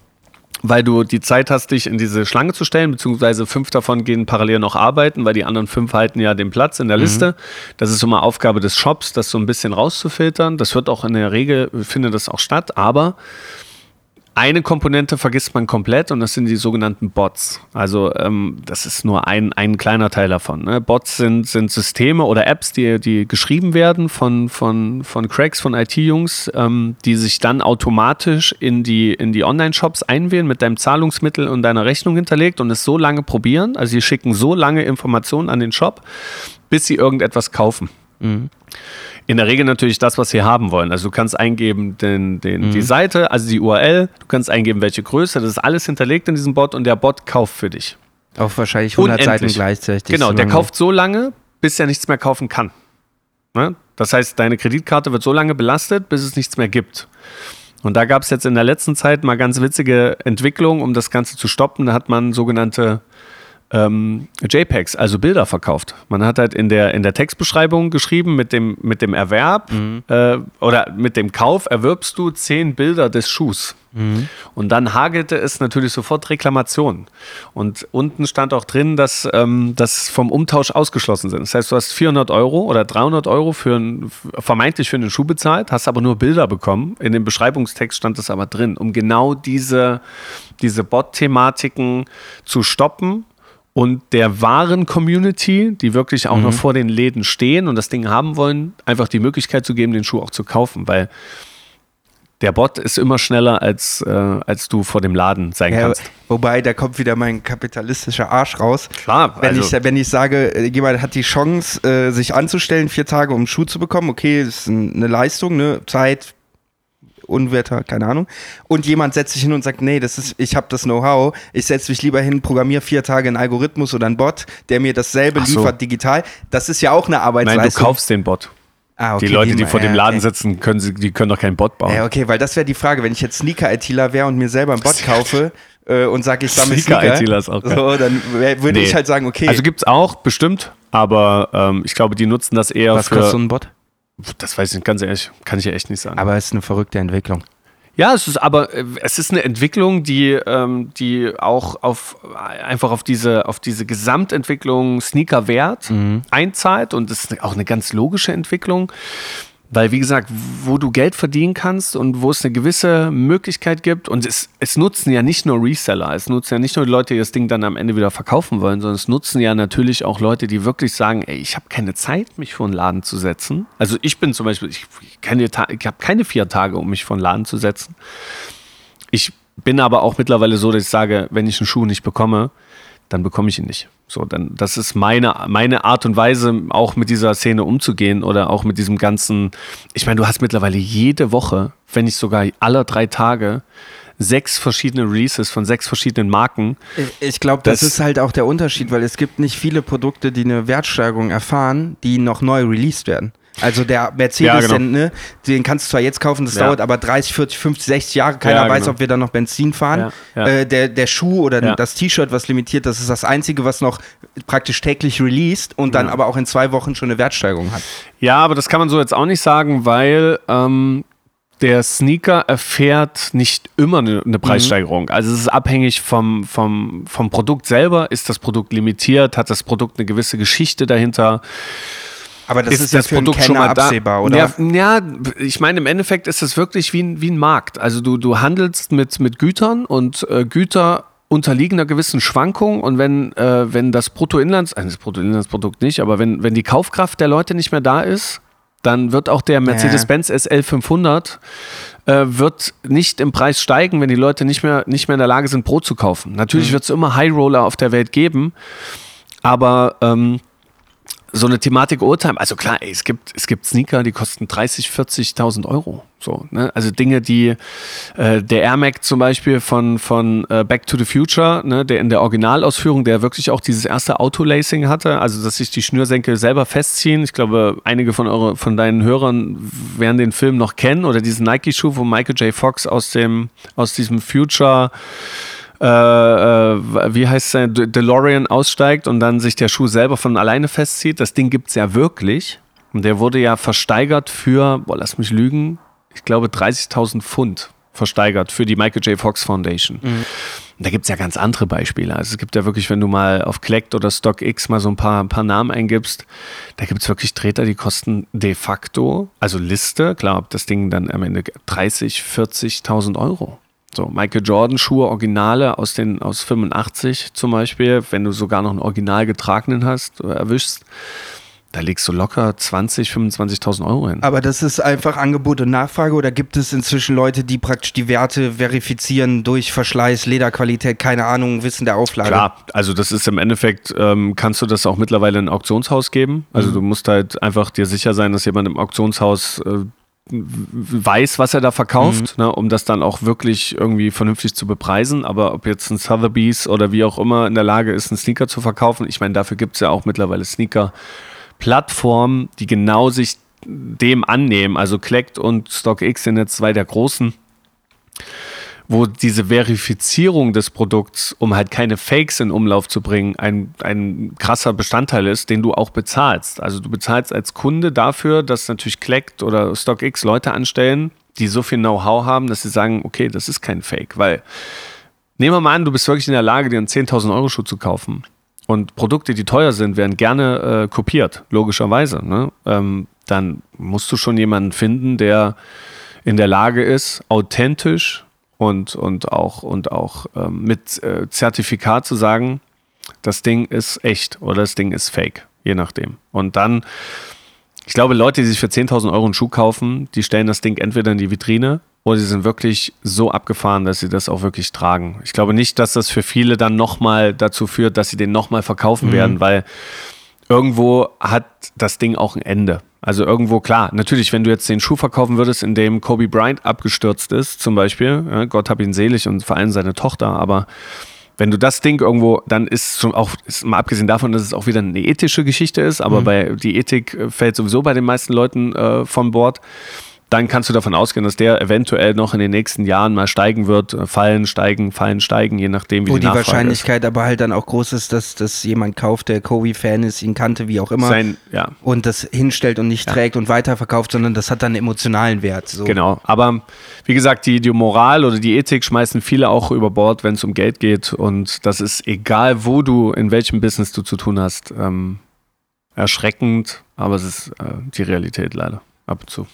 weil du die Zeit hast, dich in diese Schlange zu stellen, beziehungsweise fünf davon gehen parallel noch arbeiten, weil die anderen fünf halten ja den Platz in der mhm. Liste. Das ist mal Aufgabe des Shops, das so ein bisschen rauszufiltern. Das wird auch in der Regel, findet das auch statt, aber eine Komponente vergisst man komplett und das sind die sogenannten Bots. Also ähm, das ist nur ein, ein kleiner Teil davon. Ne? Bots sind, sind Systeme oder Apps, die, die geschrieben werden von, von, von Cracks, von IT-Jungs, ähm, die sich dann automatisch in die, in die Online-Shops einwählen mit deinem Zahlungsmittel und deiner Rechnung hinterlegt und es so lange probieren. Also sie schicken so lange Informationen an den Shop, bis sie irgendetwas kaufen. Mhm. In der Regel natürlich das, was sie haben wollen. Also du kannst eingeben den, den, mhm. die Seite, also die URL, du kannst eingeben, welche Größe, das ist alles hinterlegt in diesem Bot und der Bot kauft für dich. Auf wahrscheinlich 100 Unendlich. Seiten gleichzeitig. Genau, der kauft so lange, bis er nichts mehr kaufen kann. Ne? Das heißt, deine Kreditkarte wird so lange belastet, bis es nichts mehr gibt. Und da gab es jetzt in der letzten Zeit mal ganz witzige Entwicklungen, um das Ganze zu stoppen. Da hat man sogenannte ähm, JPEGs, also Bilder verkauft. Man hat halt in der, in der Textbeschreibung geschrieben, mit dem, mit dem Erwerb mhm. äh, oder mit dem Kauf erwirbst du zehn Bilder des Schuhs. Mhm. Und dann hagelte es natürlich sofort Reklamationen. Und unten stand auch drin, dass ähm, das vom Umtausch ausgeschlossen sind. Das heißt, du hast 400 Euro oder 300 Euro für ein, vermeintlich für einen Schuh bezahlt, hast aber nur Bilder bekommen. In dem Beschreibungstext stand es aber drin, um genau diese, diese Bot-Thematiken zu stoppen und der wahren Community, die wirklich auch mhm. noch vor den Läden stehen und das Ding haben wollen, einfach die Möglichkeit zu geben, den Schuh auch zu kaufen, weil der Bot ist immer schneller, als, äh, als du vor dem Laden sein ja, kannst. Wobei, da kommt wieder mein kapitalistischer Arsch raus. Klar. Wenn, also ich, wenn ich sage, äh, jemand hat die Chance, äh, sich anzustellen, vier Tage, um einen Schuh zu bekommen, okay, ist eine Leistung, ne? Zeit, Unwetter, keine Ahnung. Und jemand setzt sich hin und sagt, nee, das ist, ich habe das Know-how, ich setze mich lieber hin, programmiere vier Tage einen Algorithmus oder einen Bot, der mir dasselbe so. liefert digital. Das ist ja auch eine Arbeitsleistung. Nein, du kaufst den Bot. Ah, okay, die Leute, die vor dem Laden okay. sitzen, können, sie, die können doch keinen Bot bauen. Ja, okay, weil das wäre die Frage, wenn ich jetzt Sneaker-ITler wäre und mir selber einen Bot kaufe äh, und sage, ich sammle Sneaker, Sneaker ist auch geil. so, dann würde nee. ich halt sagen, okay. Also gibt es auch, bestimmt, aber ähm, ich glaube, die nutzen das eher Was für... Was kostet so ein Bot? Das weiß ich nicht, ganz ehrlich, kann ich ja echt nicht sagen. Aber es ist eine verrückte Entwicklung. Ja, es ist aber äh, es ist eine Entwicklung, die, ähm, die auch auf einfach auf diese, auf diese Gesamtentwicklung Sneaker-Wert mhm. einzahlt und es ist auch eine ganz logische Entwicklung. Weil, wie gesagt, wo du Geld verdienen kannst und wo es eine gewisse Möglichkeit gibt, und es, es nutzen ja nicht nur Reseller, es nutzen ja nicht nur die Leute, die das Ding dann am Ende wieder verkaufen wollen, sondern es nutzen ja natürlich auch Leute, die wirklich sagen, ey, ich habe keine Zeit, mich vor einen Laden zu setzen. Also ich bin zum Beispiel, ich, ich habe keine vier Tage, um mich vor einen Laden zu setzen. Ich bin aber auch mittlerweile so, dass ich sage, wenn ich einen Schuh nicht bekomme, dann bekomme ich ihn nicht. So, dann, das ist meine, meine Art und Weise, auch mit dieser Szene umzugehen oder auch mit diesem ganzen. Ich meine, du hast mittlerweile jede Woche, wenn nicht sogar alle drei Tage, sechs verschiedene Releases von sechs verschiedenen Marken. Ich glaube, das, das, ist halt auch der Unterschied, weil es gibt nicht viele Produkte, die eine Wertsteigerung erfahren, die noch neu released werden. Also der Mercedes, ja, genau. den, ne, den kannst du zwar jetzt kaufen, das ja. dauert aber 30, 40, 50, 60 Jahre. Keiner ja, weiß, genau. ob wir da noch Benzin fahren. Äh, der, der Schuh oder das T-Shirt, was limitiert, das ist das Einzige, was noch praktisch täglich released und dann aber auch in zwei Wochen schon eine Wertsteigerung hat. Ja, aber das kann man so jetzt auch nicht sagen, weil ähm, der Sneaker erfährt nicht immer eine, eine Preissteigerung. Mhm. Also es ist abhängig vom, vom, vom Produkt selber. Ist das Produkt limitiert? Hat das Produkt eine gewisse Geschichte dahinter? Aber das ist, ist das Produkt schon mal absehbar, oder? Ja, ja, ich meine, im Endeffekt ist es wirklich wie ein, wie ein Markt. Also du, du handelst mit, mit Gütern und äh, Güter unterliegen einer gewissen Schwankung und wenn, äh, wenn das Bruttoinlands, also das Bruttoinlandsprodukt nicht, aber wenn, wenn die Kaufkraft der Leute nicht mehr da ist, dann wird auch der Mercedes-Benz SL 500 äh, wird nicht im Preis steigen, wenn die Leute nicht mehr, nicht mehr in der Lage sind, Brot zu kaufen. Natürlich mhm. wird es immer High Roller auf der Welt geben, aber ähm, so eine Thematik Oldtime, also klar, ey, es gibt, es gibt Sneaker, die kosten 30, 40.000 Euro. So, ne? Also Dinge, die äh, der Air Mac zum Beispiel von, von äh, Back to the Future, ne? der in der Originalausführung, der wirklich auch dieses erste Autolacing hatte, also dass sich die Schnürsenkel selber festziehen. Ich glaube, einige von, eure, von deinen Hörern werden den Film noch kennen oder diesen Nike-Schuh, wo Michael J. Fox aus, dem, aus diesem Future äh, äh, wie heißt es, DeLorean aussteigt und dann sich der Schuh selber von alleine festzieht. Das Ding gibt es ja wirklich. Und der wurde ja versteigert für, boah, lass mich lügen, ich glaube 30.000 Pfund versteigert für die Michael J. Fox Foundation. Mhm. Und da gibt es ja ganz andere Beispiele. Also es gibt ja wirklich, wenn du mal auf Collect oder StockX mal so ein paar, ein paar Namen eingibst, da gibt es wirklich Treter, die kosten de facto, also Liste, klar, ob das Ding dann am Ende 30, 40.000 Euro. So, Michael Jordan Schuhe, Originale aus den, aus 85 zum Beispiel, wenn du sogar noch einen original getragenen hast, erwischst, da legst du locker 20, 25.000 Euro hin. Aber das ist einfach Angebot und Nachfrage oder gibt es inzwischen Leute, die praktisch die Werte verifizieren durch Verschleiß, Lederqualität, keine Ahnung, Wissen der Auflage? Klar, also das ist im Endeffekt, ähm, kannst du das auch mittlerweile in ein Auktionshaus geben. Also mhm. du musst halt einfach dir sicher sein, dass jemand im Auktionshaus äh, weiß, was er da verkauft, mhm. ne, um das dann auch wirklich irgendwie vernünftig zu bepreisen. Aber ob jetzt ein Sotheby's oder wie auch immer in der Lage ist, einen Sneaker zu verkaufen, ich meine, dafür gibt es ja auch mittlerweile Sneaker-Plattformen, die genau sich dem annehmen. Also Collect und StockX sind jetzt zwei der großen wo diese Verifizierung des Produkts, um halt keine Fakes in Umlauf zu bringen, ein, ein krasser Bestandteil ist, den du auch bezahlst. Also du bezahlst als Kunde dafür, dass natürlich Collect oder StockX Leute anstellen, die so viel Know-how haben, dass sie sagen, okay, das ist kein Fake, weil nehmen wir mal an, du bist wirklich in der Lage, dir einen 10.000 Euro Schuh zu kaufen. Und Produkte, die teuer sind, werden gerne äh, kopiert, logischerweise. Ne? Ähm, dann musst du schon jemanden finden, der in der Lage ist, authentisch und, und auch, und auch ähm, mit äh, Zertifikat zu sagen, das Ding ist echt oder das Ding ist fake, je nachdem. Und dann, ich glaube, Leute, die sich für 10.000 Euro einen Schuh kaufen, die stellen das Ding entweder in die Vitrine oder sie sind wirklich so abgefahren, dass sie das auch wirklich tragen. Ich glaube nicht, dass das für viele dann nochmal dazu führt, dass sie den nochmal verkaufen mhm. werden, weil irgendwo hat das Ding auch ein Ende. Also irgendwo, klar, natürlich, wenn du jetzt den Schuh verkaufen würdest, in dem Kobe Bryant abgestürzt ist, zum Beispiel, ja, Gott hab ihn selig und vor allem seine Tochter, aber wenn du das Ding irgendwo, dann ist schon auch, ist mal abgesehen davon, dass es auch wieder eine ethische Geschichte ist, aber mhm. bei die Ethik fällt sowieso bei den meisten Leuten äh, von Bord dann kannst du davon ausgehen, dass der eventuell noch in den nächsten Jahren mal steigen wird, fallen, steigen, fallen, steigen, je nachdem, wie Wo die, die Wahrscheinlichkeit ist. aber halt dann auch groß ist, dass, dass jemand kauft, der Kobe-Fan ist, ihn kannte, wie auch immer, Sein, ja. und das hinstellt und nicht ja. trägt und weiterverkauft, sondern das hat dann einen emotionalen Wert. So. Genau, aber wie gesagt, die, die Moral oder die Ethik schmeißen viele auch über Bord, wenn es um Geld geht und das ist egal, wo du, in welchem Business du zu tun hast, ähm, erschreckend, aber es ist äh, die Realität leider ab und zu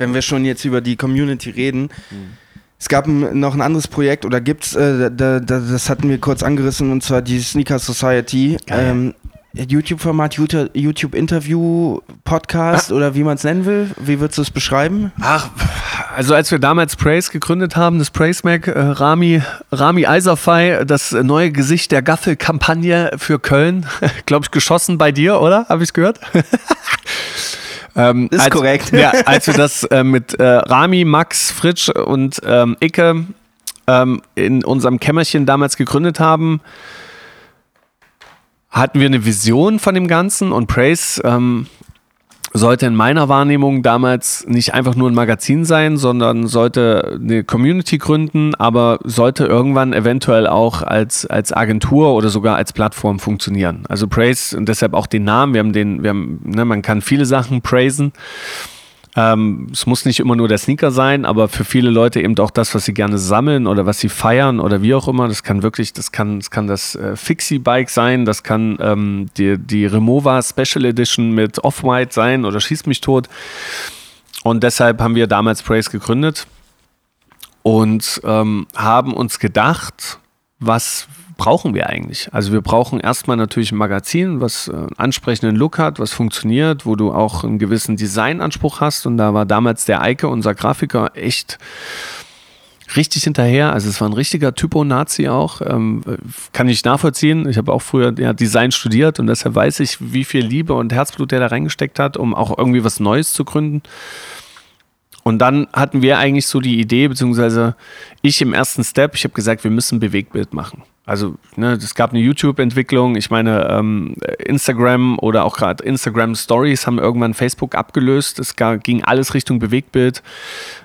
wenn wir schon jetzt über die Community reden. Mhm. Es gab noch ein anderes Projekt oder gibt's, äh, da, da, das hatten wir kurz angerissen, und zwar die Sneaker Society. Ähm, YouTube-Format, YouTube-Interview, Podcast ah. oder wie man es nennen will. Wie würdest du es beschreiben? Ach, also als wir damals Praise gegründet haben, das Praise Mac, äh, Rami, Rami Eiserfei, das neue Gesicht der Gaffel-Kampagne für Köln, glaube ich, geschossen bei dir, oder? Habe ich es gehört? Ähm, ist als, korrekt. Ja, als wir das äh, mit äh, Rami, Max, Fritsch und ähm, Icke ähm, in unserem Kämmerchen damals gegründet haben, hatten wir eine Vision von dem Ganzen und Praise ähm, sollte in meiner Wahrnehmung damals nicht einfach nur ein Magazin sein, sondern sollte eine Community gründen, aber sollte irgendwann eventuell auch als, als Agentur oder sogar als Plattform funktionieren. Also Praise und deshalb auch den Namen. Wir haben den, wir haben, ne, man kann viele Sachen praisen. Ähm, es muss nicht immer nur der Sneaker sein, aber für viele Leute eben auch das, was sie gerne sammeln oder was sie feiern oder wie auch immer. Das kann wirklich, das kann, das kann das äh, Fixie-Bike sein, das kann ähm, die, die Remova Special Edition mit Off-White sein oder Schieß mich tot. Und deshalb haben wir damals Praise gegründet und ähm, haben uns gedacht, was brauchen wir eigentlich? Also wir brauchen erstmal natürlich ein Magazin, was äh, einen ansprechenden Look hat, was funktioniert, wo du auch einen gewissen Designanspruch hast. Und da war damals der Eike, unser Grafiker, echt richtig hinterher. Also es war ein richtiger Typo-Nazi auch. Ähm, kann ich nachvollziehen. Ich habe auch früher ja, Design studiert und deshalb weiß ich, wie viel Liebe und Herzblut der da reingesteckt hat, um auch irgendwie was Neues zu gründen. Und dann hatten wir eigentlich so die Idee, beziehungsweise ich im ersten Step, ich habe gesagt, wir müssen ein Bewegtbild machen. Also ne, es gab eine YouTube-Entwicklung. Ich meine, ähm, Instagram oder auch gerade Instagram Stories haben irgendwann Facebook abgelöst. Es ging alles Richtung Bewegtbild.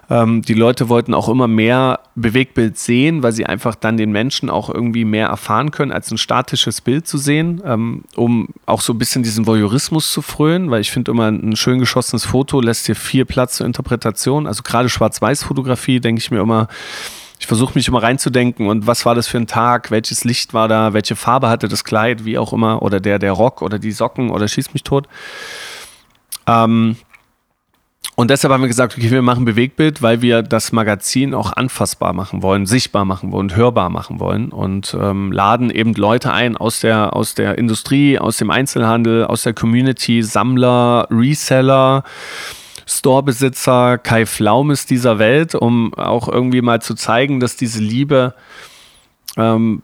Ähm, die Leute wollten auch immer mehr Bewegtbild sehen, weil sie einfach dann den Menschen auch irgendwie mehr erfahren können, als ein statisches Bild zu sehen, ähm, um auch so ein bisschen diesen Voyeurismus zu frönen, weil ich finde immer ein schön geschossenes Foto lässt dir viel Platz zur Interpretation. Also gerade Schwarz-Weiß-Fotografie denke ich mir immer, ich versuche mich immer reinzudenken und was war das für ein Tag, welches Licht war da, welche Farbe hatte das Kleid, wie auch immer, oder der, der Rock oder die Socken oder schieß mich tot. Ähm, und deshalb haben wir gesagt, okay, wir machen Bewegtbild, weil wir das Magazin auch anfassbar machen wollen, sichtbar machen wollen, hörbar machen wollen und ähm, laden eben Leute ein aus der, aus der Industrie, aus dem Einzelhandel, aus der Community, Sammler, Reseller, Storebesitzer Kai Flaumes dieser Welt, um auch irgendwie mal zu zeigen, dass diese Liebe ähm,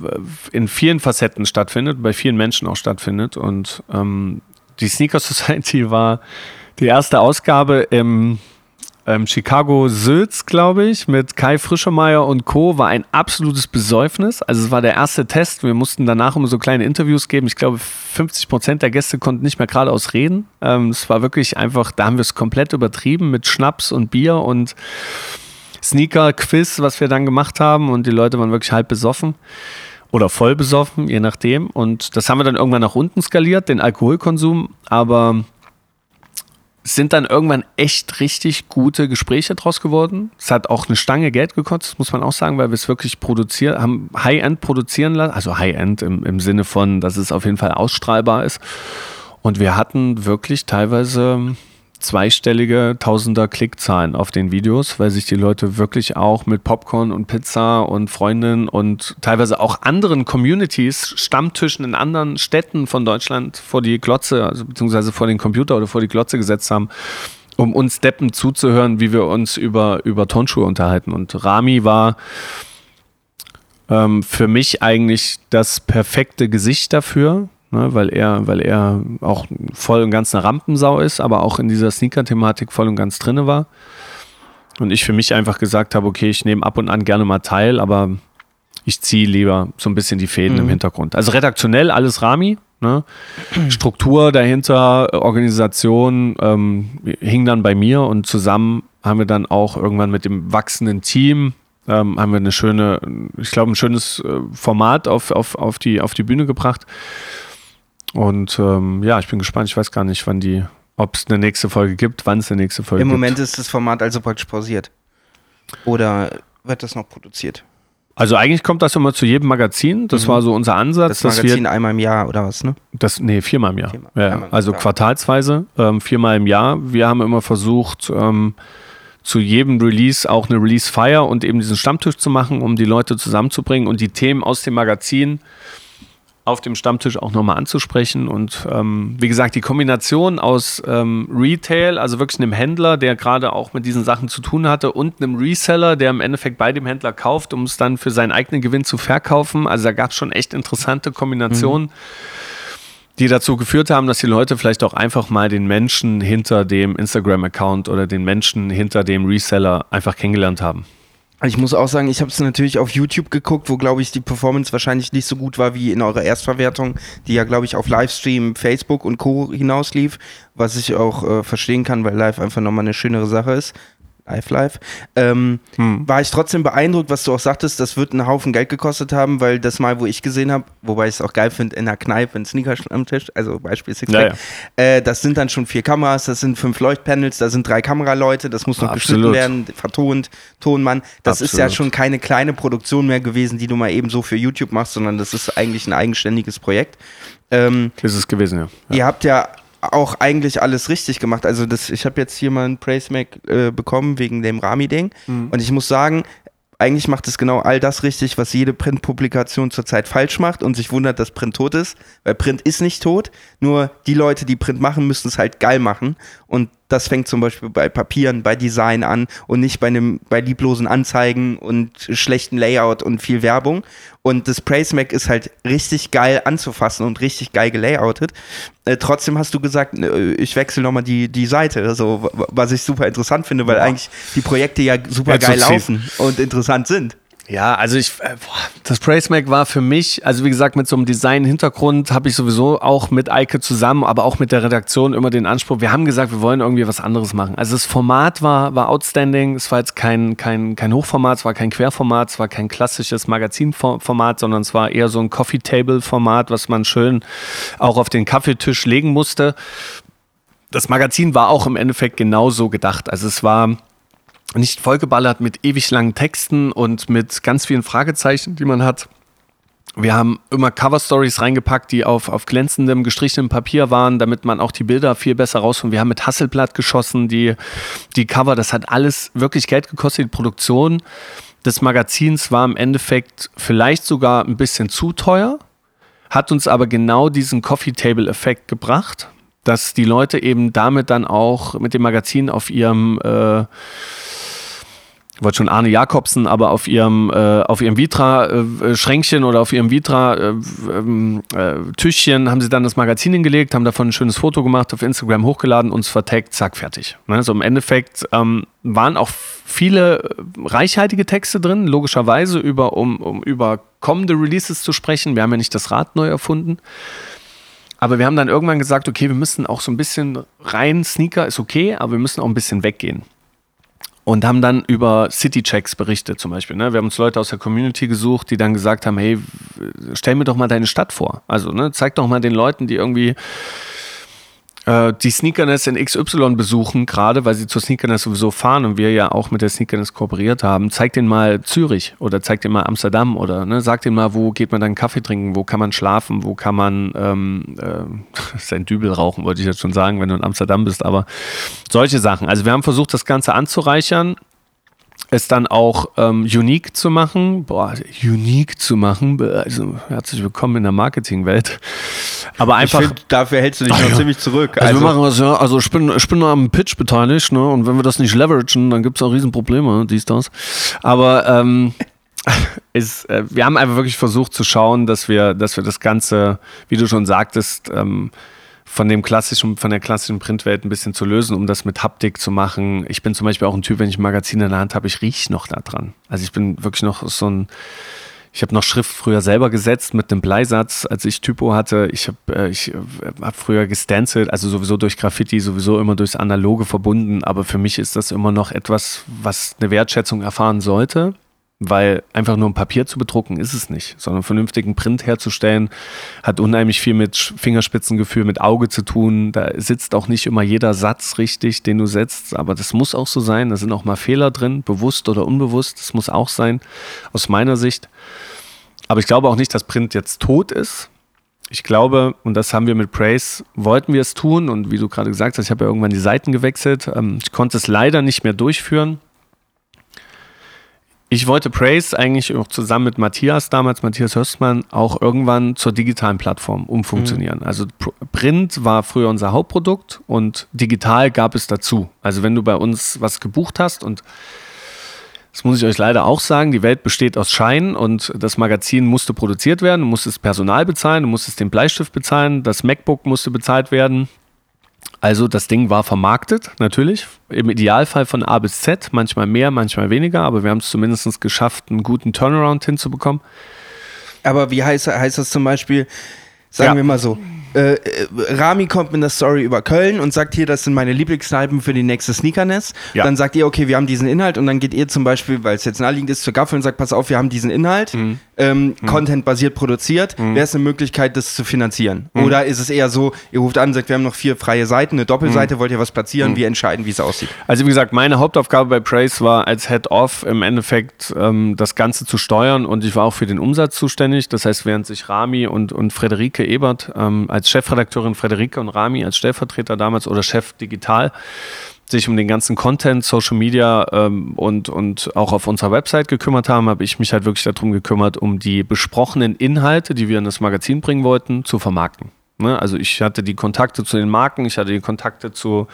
in vielen Facetten stattfindet, bei vielen Menschen auch stattfindet. Und ähm, die Sneaker Society war die erste Ausgabe im ähm, Chicago Sülz, glaube ich, mit Kai Frischemeyer und Co. war ein absolutes Besäufnis. Also es war der erste Test. Wir mussten danach immer so kleine Interviews geben. Ich glaube, 50 Prozent der Gäste konnten nicht mehr geradeaus reden. Ähm, es war wirklich einfach, da haben wir es komplett übertrieben mit Schnaps und Bier und Sneaker-Quiz, was wir dann gemacht haben und die Leute waren wirklich halb besoffen oder voll besoffen, je nachdem. Und das haben wir dann irgendwann nach unten skaliert, den Alkoholkonsum, aber sind dann irgendwann echt richtig gute Gespräche draus geworden. Es hat auch eine Stange Geld gekostet, muss man auch sagen, weil wir es wirklich produziert haben, High-End produzieren lassen, also High-End im, im Sinne von, dass es auf jeden Fall ausstrahlbar ist. Und wir hatten wirklich teilweise zweistellige Tausender Klickzahlen auf den Videos, weil sich die Leute wirklich auch mit Popcorn und Pizza und Freundinnen und teilweise auch anderen Communities, Stammtischen in anderen Städten von Deutschland vor die Glotze, also beziehungsweise vor den Computer oder vor die Glotze gesetzt haben, um uns Deppen zuzuhören, wie wir uns über, über Tonschuhe unterhalten. Und Rami war ähm, für mich eigentlich das perfekte Gesicht dafür, ne, weil, er, weil er auch voll und ganz eine Rampensau ist, aber auch in dieser Sneaker-Thematik voll und ganz drinne war. Und ich für mich einfach gesagt habe, okay, ich nehme ab und an gerne mal teil, aber ich ziehe lieber so ein bisschen die Fäden mhm. im Hintergrund. Also redaktionell alles Rami, ne? Struktur dahinter, Organisation ähm, hing dann bei mir und zusammen haben wir dann auch irgendwann mit dem wachsenden Team ähm, haben wir eine schöne, ich glaube, ein schönes äh, Format auf, auf, auf, die, auf die Bühne gebracht. Und ähm, ja, ich bin gespannt. Ich weiß gar nicht, wann die, ob es eine nächste Folge gibt, wann es eine nächste Folge Im gibt. Im Moment ist das Format also praktisch pausiert. Oder wird das noch produziert? Also eigentlich kommt das immer zu jedem Magazin. Das mhm. war so unser Ansatz. Das Magazin wir, einmal im Jahr oder was, ne? Das, nee, viermal im Jahr. Viermal, ja, also quartalsweise, ähm, viermal im Jahr. Wir haben immer versucht, ähm, zu jedem Release auch eine Release-Fire und eben diesen Stammtisch zu machen, um die Leute zusammenzubringen und die Themen aus dem Magazin auf dem Stammtisch auch nochmal anzusprechen. Und ähm, wie gesagt, die Kombination aus ähm, Retail, also wirklich einem Händler, der gerade auch mit diesen Sachen zu tun hatte, und einem Reseller, der im Endeffekt bei dem Händler kauft, um es dann für seinen eigenen Gewinn zu verkaufen. Also da gab es schon echt interessante Kombinationen. Mhm. Die dazu geführt haben, dass die Leute vielleicht auch einfach mal den Menschen hinter dem Instagram-Account oder den Menschen hinter dem Reseller einfach kennengelernt haben. Ich muss auch sagen, ich habe es natürlich auf YouTube geguckt, wo, glaube ich, die Performance wahrscheinlich nicht so gut war wie in eurer Erstverwertung, die ja, glaube ich, auf Livestream, Facebook und Co. hinauslief, was ich auch äh, verstehen kann, weil live einfach nochmal eine schönere Sache ist. Live Live, ähm, hm. war ich trotzdem beeindruckt, was du auch sagtest, das wird einen Haufen Geld gekostet haben, weil das Mal, wo ich gesehen habe, wobei ich es auch geil finde, in der Kneipe, ein Sneaker am Tisch, also Beispiel Six ja, ja. äh, das sind dann schon vier Kameras, das sind fünf Leuchtpanels, da sind drei Kameraleute, das muss noch Absolut. geschnitten werden, vertont, Tonmann. Das Absolut. ist ja schon keine kleine Produktion mehr gewesen, die du mal eben so für YouTube machst, sondern das ist eigentlich ein eigenständiges Projekt. Ähm, ist es gewesen, ja. ja. Ihr habt ja auch eigentlich alles richtig gemacht. Also das, ich habe jetzt hier mal einen Praise Mac äh, bekommen wegen dem Rami-Ding. Mhm. Und ich muss sagen, eigentlich macht es genau all das richtig, was jede Printpublikation zurzeit falsch macht und sich wundert, dass Print tot ist. Weil Print ist nicht tot, nur die Leute, die Print machen, müssen es halt geil machen. Und das fängt zum Beispiel bei Papieren, bei Design an und nicht bei einem, bei lieblosen Anzeigen und schlechten Layout und viel Werbung. Und das Praise Mac ist halt richtig geil anzufassen und richtig geil gelayoutet. Äh, trotzdem hast du gesagt, äh, ich wechsle nochmal die, die Seite, also, was ich super interessant finde, weil ja. eigentlich die Projekte ja super geil laufen und interessant sind. Ja, also ich, äh, das Praise Mac war für mich, also wie gesagt, mit so einem Design-Hintergrund habe ich sowieso auch mit Eike zusammen, aber auch mit der Redaktion immer den Anspruch, wir haben gesagt, wir wollen irgendwie was anderes machen. Also das Format war, war outstanding, es war jetzt kein, kein, kein Hochformat, es war kein Querformat, es war kein klassisches Magazinformat, sondern es war eher so ein Coffee-Table-Format, was man schön auch auf den Kaffeetisch legen musste. Das Magazin war auch im Endeffekt genauso gedacht. Also es war nicht vollgeballert mit ewig langen Texten und mit ganz vielen Fragezeichen, die man hat. Wir haben immer Cover-Stories reingepackt, die auf, auf glänzendem, gestrichenem Papier waren, damit man auch die Bilder viel besser rausfindet. Wir haben mit Hasselblatt geschossen, die, die Cover, das hat alles wirklich Geld gekostet. Die Produktion des Magazins war im Endeffekt vielleicht sogar ein bisschen zu teuer, hat uns aber genau diesen Coffee-Table-Effekt gebracht, dass die Leute eben damit dann auch mit dem Magazin auf ihrem äh, wollte schon Arne Jakobsen, aber auf ihrem, äh, auf ihrem Vitra-Schränkchen äh, oder auf ihrem Vitra-Tischchen äh, haben sie dann das Magazin hingelegt, haben davon ein schönes Foto gemacht, auf Instagram hochgeladen, uns vertagt, zack, fertig. Ne? So im Endeffekt ähm, waren auch viele reichhaltige Texte drin, logischerweise, über, um, um über kommende Releases zu sprechen. Wir haben ja nicht das Rad neu erfunden. Aber wir haben dann irgendwann gesagt, okay, wir müssen auch so ein bisschen rein, Sneaker ist okay, aber wir müssen auch ein bisschen weggehen. und haben dann über City-Checks berichtet zum Beispiel. Ne? Wir haben uns Leute aus der Community gesucht, die dann gesagt haben, hey, stell mir doch mal deine Stadt vor. Also ne, zeig doch mal den Leuten, die irgendwie äh, die Sneakerness in XY besuchen, gerade weil sie zur Sneakerness sowieso fahren und wir ja auch mit der Sneakerness kooperiert haben, zeig denen mal Zürich oder zeig denen mal Amsterdam oder ne, sag denen mal, wo geht man dann Kaffee trinken, wo kann man schlafen, wo kann man ähm, äh, sein Dübel rauchen, wollte ich jetzt schon sagen, wenn du in Amsterdam bist, aber solche Sachen. Also wir haben versucht, das Ganze anzureichern es dann auch ähm, unique zu machen. Boah, unique zu machen. Also herzlich willkommen in der Marketingwelt. Aber einfach. Find, dafür hältst du dich noch ja. ziemlich zurück. Also, also, wir machen das ja, also ich bin, ich bin am Pitch beteiligt, ne? Und wenn wir das nicht leveragen, dann gibt es auch Riesenprobleme, dies, das. Aber ähm, ist, äh, wir haben einfach wirklich versucht zu schauen, dass wir, dass wir das Ganze, wie du schon sagtest, ähm, von dem klassischen, von der klassischen Printwelt ein bisschen zu lösen, um das mit Haptik zu machen. Ich bin zum Beispiel auch ein Typ, wenn ich ein Magazin in der Hand habe, ich rieche noch da dran. Also ich bin wirklich noch so ein, ich habe noch Schrift früher selber gesetzt mit einem Bleisatz, als ich Typo hatte. Ich habe äh, ich, äh, hab früher gestencelt, also sowieso durch Graffiti, sowieso immer durchs Analoge verbunden. Aber für mich ist das immer noch etwas, was eine Wertschätzung erfahren sollte weil einfach nur ein Papier zu bedrucken ist es nicht, sondern vernünftigen Print herzustellen hat unheimlich viel mit Fingerspitzengefühl, mit Auge zu tun. Da sitzt auch nicht immer jeder Satz richtig, den du setzt, aber das muss auch so sein. Da sind auch mal Fehler drin, bewusst oder unbewusst. Das muss auch sein, aus meiner Sicht. Aber ich glaube auch nicht, dass Print jetzt tot ist. Ich glaube, und das haben wir mit Praise, wollten wir es tun. Und wie du gerade gesagt hast, ich habe ja irgendwann die Seiten gewechselt. Ähm, ich konnte es leider nicht mehr durchführen ich wollte Praise eigentlich auch zusammen mit Matthias damals, Matthias Höstmann, auch irgendwann zur digitalen Plattform umfunktionieren. Mhm. Also Print war früher unser Hauptprodukt und digital gab es dazu. Also wenn du bei uns was gebucht hast und das muss ich euch leider auch sagen, die Welt besteht aus Scheinen und das Magazin musste produziert werden, du musstest Personal bezahlen, du musstest den Bleistift bezahlen, das MacBook musste bezahlt werden, also das Ding war vermarktet, natürlich. Im Idealfall von A bis Z, manchmal mehr, manchmal weniger, aber wir haben es zumindest geschafft, einen guten Turnaround hinzubekommen. Aber wie heißt, heißt das zum Beispiel, sagen ja. wir mal so, äh, äh, Rami kommt mit einer Story über Köln und sagt hier, das sind meine Lieblingskneipen für die nächste Sneakerness. Ja. Dann sagt ihr, okay, wir haben diesen Inhalt und dann geht ihr zum Beispiel, weil es jetzt naheliegend ist, zur Gaffel und sagt, pass auf, wir haben diesen Inhalt, mhm. ähm, mhm. Content-basiert produziert. Mhm. Wäre es eine Möglichkeit, das zu finanzieren? Mhm. Oder ist es eher so, ihr ruft an, sagt, wir haben noch vier freie Seiten, eine Doppelseite, mhm. wollt ihr was platzieren? Mhm. Wir entscheiden, wie es aussieht. Also wie gesagt, meine Hauptaufgabe bei Praise war als Head-Off im Endeffekt ähm, das Ganze zu steuern und ich war auch für den Umsatz zuständig. Das heißt, während sich Rami und, und Frederike Ebert ähm, als Chefredakteurin Frederike und Rami als Stellvertreter damals oder Chef Digital sich um den ganzen Content, Social Media ähm, und, und auch auf unserer Website gekümmert haben, habe ich mich halt wirklich darum gekümmert, um die besprochenen Inhalte, die wir in das Magazin bringen wollten, zu vermarkten. Ne? Also ich hatte die Kontakte zu den Marken, ich hatte die Kontakte zu,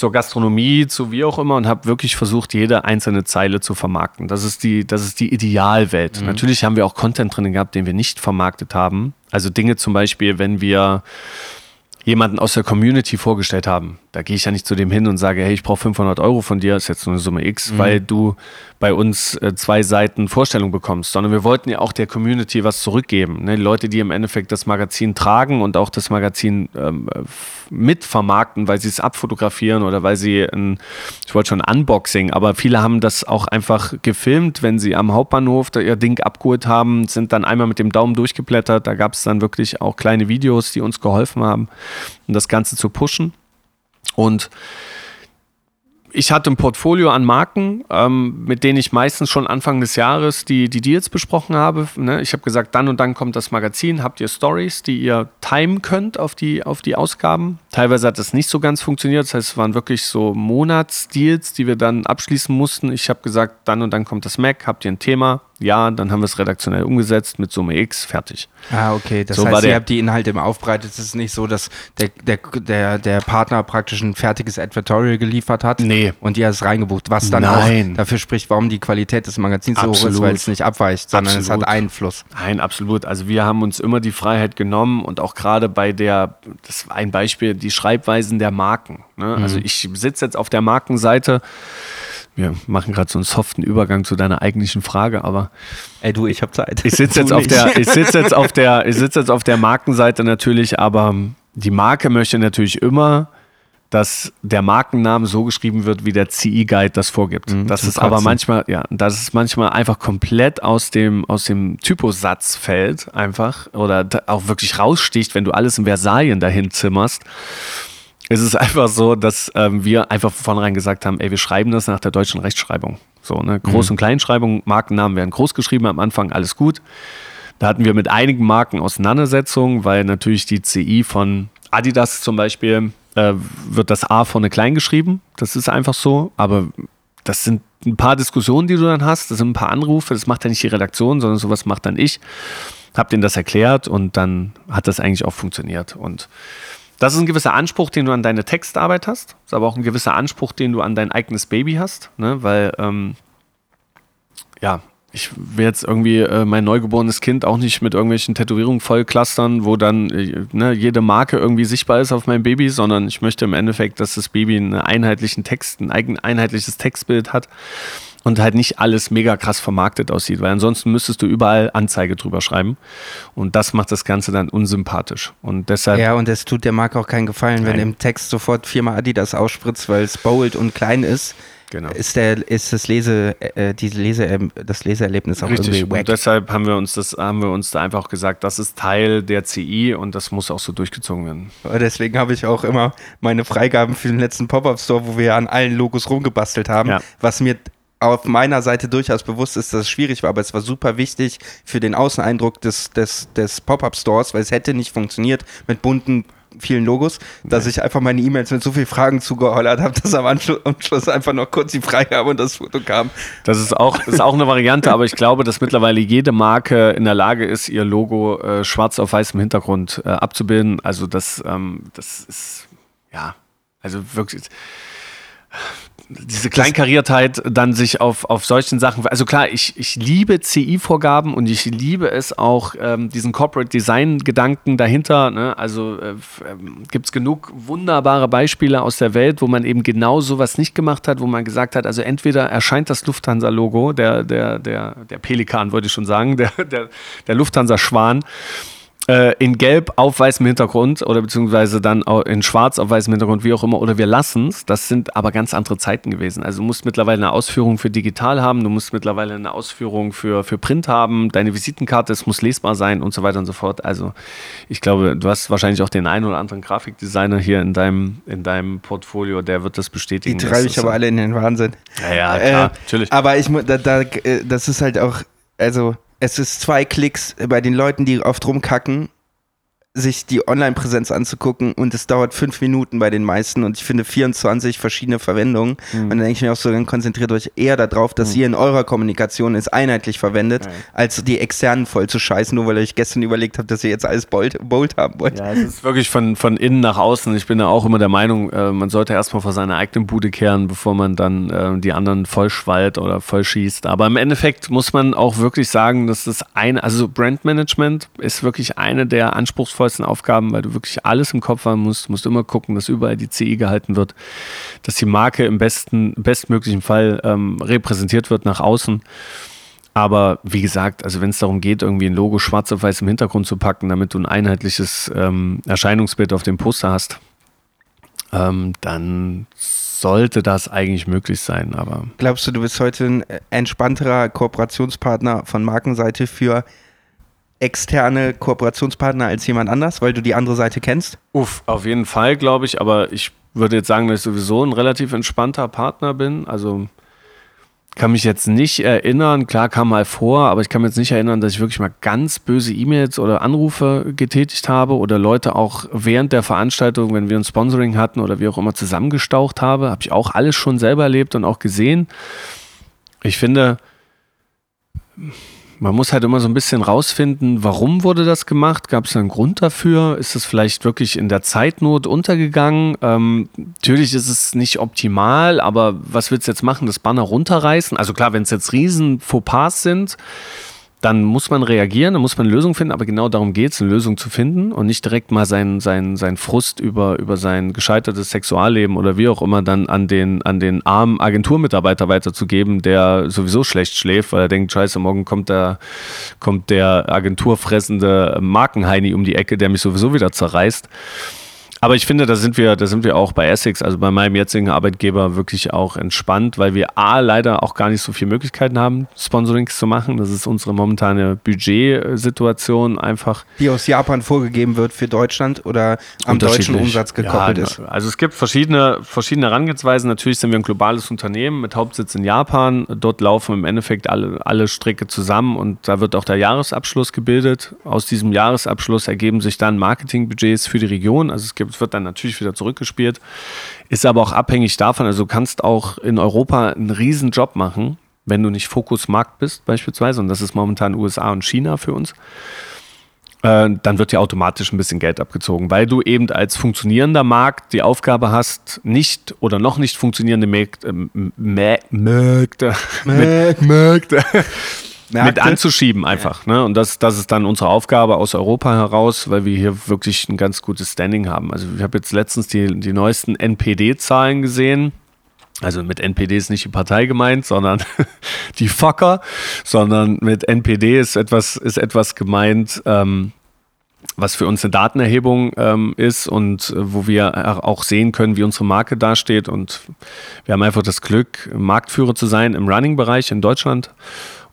zur Gastronomie, zu wie auch immer und habe wirklich versucht, jede einzelne Zeile zu vermarkten. Das ist die, das ist die Idealwelt. Mhm. Natürlich haben wir auch Content drin gehabt, den wir nicht vermarktet haben. Also Dinge zum Beispiel, wenn wir jemanden aus der Community vorgestellt haben. Da gehe ich ja nicht zu dem hin und sage, hey, ich brauche 500 Euro von dir, ist jetzt nur eine Summe X, mhm. weil du bei uns äh, zwei Seiten Vorstellung bekommst, sondern wir wollten ja auch der Community was zurückgeben. Ne? Die Leute, die im Endeffekt das Magazin tragen und auch das Magazin ähm, mitvermarkten, weil sie es abfotografieren oder weil sie ein, ich wollte schon Unboxing, aber viele haben das auch einfach gefilmt, wenn sie am Hauptbahnhof ihr Ding abgeholt haben, sind dann einmal mit dem Daumen durchgeblättert. Da gab es dann wirklich auch kleine Videos, die uns geholfen haben, um das Ganze zu pushen. Und ich hatte ein Portfolio an Marken, ähm, mit denen ich meistens schon Anfang des Jahres die, die Deals besprochen habe. Ne? Ich habe gesagt, dann und dann kommt das Magazin, habt ihr Stories, die ihr timen könnt auf die, auf die Ausgaben. Teilweise hat das nicht so ganz funktioniert, das heißt, es waren wirklich so Monatsdeals, die wir dann abschließen mussten. Ich habe gesagt, dann und dann kommt das Mac, habt ihr ein Thema, ja, dann haben wir es redaktionell umgesetzt mit Summe X, fertig. Ah, okay. Das so heißt, ihr habt die Inhalte immer aufbereitet. Es ist nicht so, dass der, der, der, der Partner praktisch ein fertiges Advertorial geliefert hat nee. und ihr es reingebucht, was dann Nein. auch dafür spricht, warum die Qualität des Magazins absolut. so hoch ist, weil es nicht abweicht, sondern absolut. es hat Einfluss. Nein, absolut. Also wir haben uns immer die Freiheit genommen und auch gerade bei der, das war ein Beispiel, die Schreibweisen der Marken. Ne? Mhm. Also ich sitze jetzt auf der Markenseite wir machen gerade so einen soften Übergang zu deiner eigentlichen Frage, aber ey du, ich habe Zeit. Ich sitze jetzt auf der, ich sitze jetzt auf der, ich sitze jetzt auf der Markenseite natürlich, aber die Marke möchte natürlich immer dass der Markenname so geschrieben wird, wie der CI-Guide das vorgibt. Mhm, das ist aber manchmal, ja, das ist manchmal einfach komplett aus dem, aus dem Typosatz fällt, einfach, oder auch wirklich raussticht, wenn du alles in Versalien dahin zimmerst. Es ist einfach so, dass ähm, wir einfach von vornherein gesagt haben, ey, wir schreiben das nach der deutschen Rechtschreibung. So, ne? Groß- mhm. und Kleinschreibung, Markennamen werden groß geschrieben am Anfang, alles gut. Da hatten wir mit einigen Marken Auseinandersetzungen, weil natürlich die CI von Adidas zum Beispiel äh, wird das A vorne klein geschrieben. Das ist einfach so. Aber das sind ein paar Diskussionen, die du dann hast. Das sind ein paar Anrufe. Das macht ja nicht die Redaktion, sondern sowas macht dann ich. Hab denen das erklärt und dann hat das eigentlich auch funktioniert. Und das ist ein gewisser Anspruch, den du an deine Textarbeit hast. Das ist aber auch ein gewisser Anspruch, den du an dein eigenes Baby hast. Ne? Weil, ähm, ja, ich will jetzt irgendwie äh, mein neugeborenes Kind auch nicht mit irgendwelchen Tätowierungen vollklustern, wo dann äh, ne, jede Marke irgendwie sichtbar ist auf meinem Baby, sondern ich möchte im Endeffekt, dass das Baby einen einheitlichen Text, ein eigen, einheitliches Textbild hat und halt nicht alles mega krass vermarktet aussieht, weil ansonsten müsstest du überall Anzeige drüber schreiben und das macht das Ganze dann unsympathisch und deshalb... Ja, und es tut der Marke auch keinen Gefallen, Nein. wenn im Text sofort viermal Adidas ausspritzt, weil es bold und klein ist Genau. Ist, der, ist das, Lese, äh, diese Lese, das Leseerlebnis auch Richtig. irgendwie wack. Und deshalb haben wir uns das, haben wir uns da einfach gesagt, das ist Teil der CI und das muss auch so durchgezogen werden. Deswegen habe ich auch immer meine Freigaben für den letzten Pop-Up-Store, wo wir an allen Logos rumgebastelt haben, ja. was mir auf meiner Seite durchaus bewusst ist, dass es schwierig war, aber es war super wichtig für den Außeneindruck des, des, des Pop-Up-Stores, weil es hätte nicht funktioniert mit bunten vielen Logos, dass ich einfach meine E-Mails mit so vielen Fragen zugehollert habe, dass am Anschluss einfach noch kurz die Freigabe und das Foto kam. Das ist auch, ist auch eine Variante, aber ich glaube, dass mittlerweile jede Marke in der Lage ist, ihr Logo äh, schwarz auf weißem Hintergrund äh, abzubilden. Also das, ähm, das ist, ja, also wirklich diese Kleinkariertheit dann sich auf, auf solchen Sachen. Also klar, ich, ich liebe CI-Vorgaben und ich liebe es auch, ähm, diesen Corporate Design-Gedanken dahinter. Ne? Also äh, ähm, gibt es genug wunderbare Beispiele aus der Welt, wo man eben genau sowas nicht gemacht hat, wo man gesagt hat, also entweder erscheint das Lufthansa-Logo, der, der, der, der Pelikan, wollte ich schon sagen, der, der, der Lufthansa-Schwan äh, in Gelb auf weißem Hintergrund oder beziehungsweise dann in Schwarz auf weißem Hintergrund, wie auch immer, oder wir lassen es. Das sind aber ganz andere Zeiten gewesen. Also du musst mittlerweile eine Ausführung für digital haben, du musst mittlerweile eine Ausführung für, für Print haben, deine Visitenkarte, es muss lesbar sein und so weiter und so fort. Also ich glaube, du hast wahrscheinlich auch den einen oder anderen Grafikdesigner hier in deinem, in deinem Portfolio, der wird das bestätigen. Die treibe ich aber alle in den Wahnsinn. Ja, ja, klar, äh, natürlich. Aber ich, da, da, äh, das ist halt auch, also es ist zwei Klicks bei den Leuten, die oft rumkacken sich die Online-Präsenz anzugucken und es dauert fünf Minuten bei den meisten und ich finde 24 verschiedene Verwendungen. Mhm. Und dann denke ich mir auch so, dann konzentriert euch eher darauf, dass mhm. ihr in eurer Kommunikation es einheitlich verwendet, ja. als die externen voll zu scheißen, nur weil ihr euch gestern überlegt habt, dass ihr jetzt alles bold, bold haben wollt. Ja, es ist wirklich von, von innen nach außen. Ich bin da auch immer der Meinung, äh, man sollte erstmal vor seiner eigenen Bude kehren, bevor man dann äh, die anderen voll schwallt oder voll schießt. Aber im Endeffekt muss man auch wirklich sagen, dass das eine, also Brandmanagement ist wirklich eine der anspruchsvollen anspruchsvollsten Aufgaben, weil du wirklich alles im Kopf haben musst. Du musst immer gucken, dass überall die CI gehalten wird, dass die Marke im besten, bestmöglichen Fall ähm, repräsentiert wird nach außen. Aber wie gesagt, also wenn es darum geht, irgendwie ein Logo schwarz auf weiß im Hintergrund zu packen, damit du ein einheitliches ähm, Erscheinungsbild auf dem Poster hast, ähm, dann sollte das eigentlich möglich sein. Aber glaubst du, du bist heute ein entspannterer Kooperationspartner von Markenseite für externe Kooperationspartner als jemand anders, weil du die andere Seite kennst? Uff, auf jeden Fall, glaube ich. Aber ich würde jetzt sagen, dass ich sowieso ein relativ entspannter Partner bin. Also kann mich jetzt nicht erinnern, klar kam mal vor, aber ich kann mich jetzt nicht erinnern, dass ich wirklich mal ganz böse E-Mails oder Anrufe getätigt habe oder Leute auch während der Veranstaltung, wenn wir ein Sponsoring hatten oder wie auch immer zusammengestaucht habe, habe ich auch alles schon selber erlebt und auch gesehen. Ich finde, man muss halt immer so ein bisschen rausfinden, warum wurde das gemacht? Gab es einen Grund dafür? Ist es vielleicht wirklich in der Zeitnot untergegangen? Ähm, natürlich ist es nicht optimal, aber was willst du jetzt machen? Das Banner runterreißen? Also klar, wenn es jetzt riesen Fauxpas sind, dann muss man reagieren, dann muss man eine Lösung finden, aber genau darum geht es, eine Lösung zu finden und nicht direkt mal seinen sein, sein Frust über, über sein gescheitertes Sexualleben oder wie auch immer dann an den, an den armen Agenturmitarbeiter weiterzugeben, der sowieso schlecht schläft, weil er denkt, scheiße, morgen kommt der, kommt der agenturfressende Markenheini um die Ecke, der mich sowieso wieder zerreißt. Aber ich finde, da sind wir, da sind wir auch bei Essex, also bei meinem jetzigen Arbeitgeber, wirklich auch entspannt, weil wir A, leider auch gar nicht so viele Möglichkeiten haben, Sponsorings zu machen. Das ist unsere momentane Budgetsituation einfach. Die aus Japan vorgegeben wird für Deutschland oder am deutschen Umsatz gekoppelt ja, ist. Also es gibt verschiedene, verschiedene Herangehensweisen. Natürlich sind wir ein globales Unternehmen mit Hauptsitz in Japan. Dort laufen im Endeffekt alle, alle Stricke zusammen und da wird auch der Jahresabschluss gebildet. Aus diesem Jahresabschluss ergeben sich dann Marketingbudgets für die Region. Also es gibt es wird dann natürlich wieder zurückgespielt. Ist aber auch abhängig davon, also du kannst auch in Europa einen riesen Job machen, wenn du nicht Fokusmarkt bist beispielsweise, und das ist momentan USA und China für uns, äh, dann wird dir automatisch ein bisschen Geld abgezogen, weil du eben als funktionierender Markt die Aufgabe hast, nicht oder noch nicht funktionierende Märkte, Märkte, Märkte Märkte. Mit anzuschieben einfach. Ne? Und das, das ist dann unsere Aufgabe aus Europa heraus, weil wir hier wirklich ein ganz gutes Standing haben. Also ich habe jetzt letztens die, die neuesten NPD-Zahlen gesehen. Also mit NPD ist nicht die Partei gemeint, sondern die Fucker, sondern mit NPD ist etwas, ist etwas gemeint, ähm, was für uns eine Datenerhebung ähm, ist und äh, wo wir auch sehen können, wie unsere Marke dasteht. Und wir haben einfach das Glück, Marktführer zu sein im Running-Bereich in Deutschland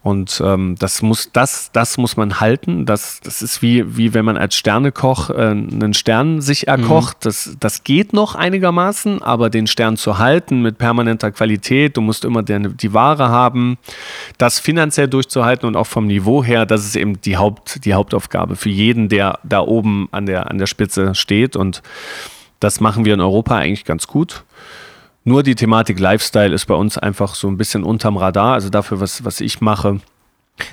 und ähm, das muss, das, das muss man halten. Das, das ist wie, wie wenn man als Sternekoch äh, einen Stern sich mhm. erkocht. Mhm. Das, das geht noch einigermaßen, aber den Stern zu halten mit permanenter Qualität, du musst immer die, die Ware haben, das finanziell durchzuhalten und auch vom Niveau her, das ist eben die, Haupt, die Hauptaufgabe für jeden, der da oben an der, an der Spitze steht. Und das machen wir in Europa eigentlich ganz gut. Nur die Thematik Lifestyle ist bei uns einfach so ein bisschen unterm Radar. Also dafür, was, was ich mache,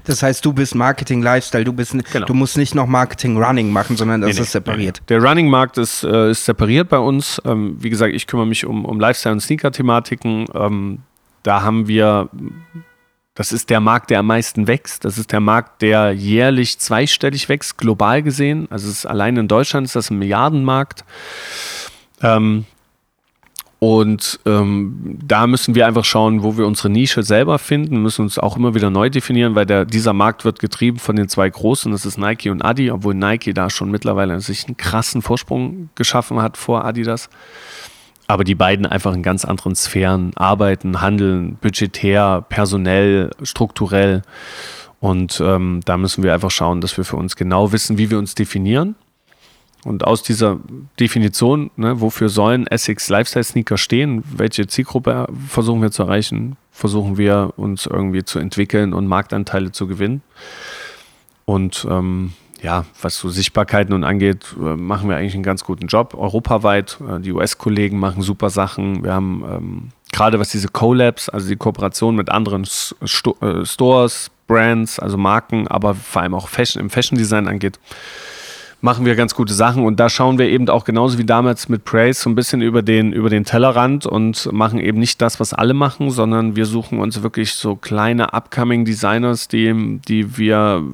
das heißt, du bist Marketing Lifestyle, du bist genau. du musst nicht noch Marketing Running machen, sondern das nee, ist separiert. Nee. Der Running Markt ist, äh, ist separiert bei uns. Ähm, wie gesagt, ich kümmere mich um, um Lifestyle und Sneaker Thematiken. Ähm, da haben wir das ist der Markt, der am meisten wächst. Das ist der Markt, der jährlich zweistellig wächst, global gesehen. Also es ist allein in Deutschland ist das ein Milliardenmarkt. Ähm, und ähm, da müssen wir einfach schauen, wo wir unsere Nische selber finden, müssen uns auch immer wieder neu definieren, weil der, dieser Markt wird getrieben von den zwei Großen, das ist Nike und Adi, obwohl Nike da schon mittlerweile sich einen krassen Vorsprung geschaffen hat vor Adidas. Aber die beiden einfach in ganz anderen Sphären arbeiten, handeln, budgetär, personell, strukturell. Und ähm, da müssen wir einfach schauen, dass wir für uns genau wissen, wie wir uns definieren und aus dieser Definition, ne, wofür sollen Essex Lifestyle Sneaker stehen, welche Zielgruppe versuchen wir zu erreichen, versuchen wir uns irgendwie zu entwickeln und Marktanteile zu gewinnen. Und ähm, ja, was so Sichtbarkeiten und angeht, äh, machen wir eigentlich einen ganz guten Job. Europaweit, äh, die US-Kollegen machen super Sachen. Wir haben ähm, gerade was diese Collabs, also die Kooperation mit anderen Sto äh, Stores, Brands, also Marken, aber vor allem auch Fashion, im Fashion Design angeht, machen wir ganz gute Sachen. Und da schauen wir eben auch genauso wie damals mit Praise so ein bisschen über den, über den Tellerrand und machen eben nicht das, was alle machen, sondern wir suchen uns wirklich so kleine upcoming Designers, die, die wir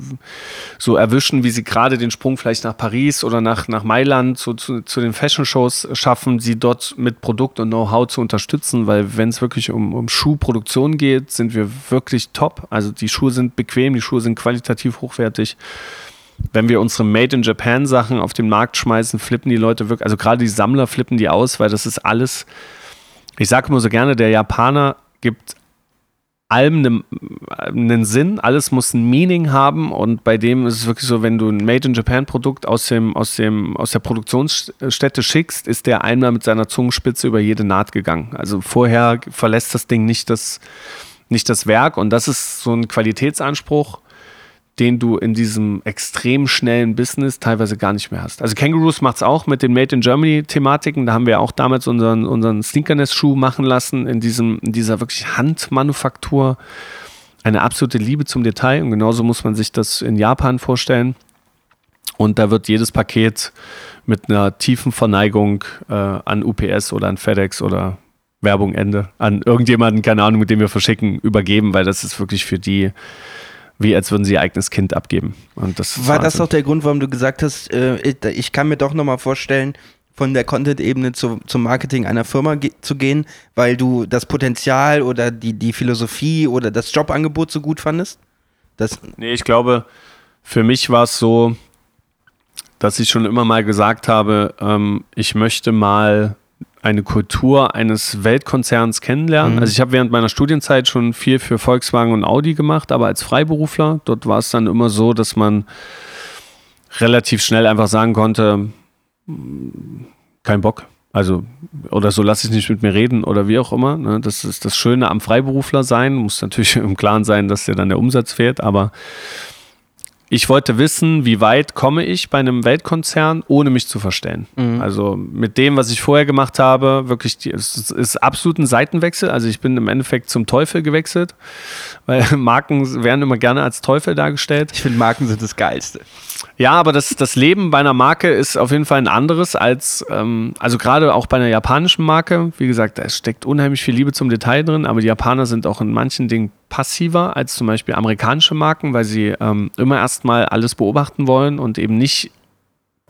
so erwischen, wie sie gerade den Sprung vielleicht nach Paris oder nach, nach Mailand zu, zu, zu den Fashion Shows schaffen, sie dort mit Produkt und Know-how zu unterstützen, weil wenn es wirklich um, um Schuhproduktion geht, sind wir wirklich top. Also die Schuhe sind bequem, die Schuhe sind qualitativ hochwertig wenn wir unsere Made in Japan Sachen auf den Markt schmeißen, flippen die Leute wirklich, also gerade die Sammler flippen die aus, weil das ist alles, ich sage immer so gerne, der Japaner gibt allem einen, Sinn, alles muss ein Meaning haben und bei dem ist es wirklich so, wenn du ein Made in Japan Produkt aus, dem, aus, dem, aus der Produktionsstätte schickst, ist der einmal mit seiner Zungenspitze über jede Naht gegangen. Also vorher verlässt das Ding nicht das, nicht das Werk und das ist so ein Qualitätsanspruch, den du in diesem extrem schnellen Business teilweise gar nicht mehr hast. Also Kangaroos macht es auch mit den Made in Germany Thematiken. Da haben wir auch damals unseren, unseren Sneakerness-Schuh machen lassen in, diesem, in dieser wirklich Handmanufaktur. Eine absolute Liebe zum Detail und genauso muss man sich das in Japan vorstellen. Und da wird jedes Paket mit einer tiefen Verneigung äh, an UPS oder an FedEx oder Werbung Ende an irgendjemanden, keine Ahnung, mit dem wir verschicken, übergeben, weil das ist wirklich für die wie als würden sie ihr eigenes Kind abgeben. Und das War das auch der Grund, warum du gesagt hast, äh, ich kann mir doch nochmal vorstellen, von der Content-Ebene zu, zum Marketing einer Firma ge zu gehen, weil du das Potenzial oder die, die Philosophie oder das Jobangebot so gut fandest? Das nee, ich glaube, für mich war es so, dass ich schon immer mal gesagt habe, ähm, ich möchte mal eine Kultur eines Weltkonzerns kennenlernen. Mhm. Also ich habe während meiner Studienzeit schon viel für Volkswagen und Audi gemacht, aber als Freiberufler, dort war es dann immer so, dass man relativ schnell einfach sagen konnte, kein Bock. Also, oder so lasse ich nicht mit mir reden oder wie auch immer. Ne? Das ist das Schöne am Freiberufler sein. Muss natürlich im Klaren sein, dass dir dann der Umsatz fehlt, aber ich wollte wissen, wie weit komme ich bei einem Weltkonzern, ohne mich zu verstellen. Mhm. Also mit dem, was ich vorher gemacht habe, wirklich, es ist absolut ein Seitenwechsel. Also ich bin im Endeffekt zum Teufel gewechselt, weil Marken werden immer gerne als Teufel dargestellt. Ich finde, Marken sind das Geilste. Ja, aber das, das Leben bei einer Marke ist auf jeden Fall ein anderes als, ähm, also gerade auch bei einer japanischen Marke. Wie gesagt, da steckt unheimlich viel Liebe zum Detail drin, aber die Japaner sind auch in manchen Dingen passiver als zum Beispiel amerikanische Marken, weil sie ähm, immer erstmal alles beobachten wollen und eben nicht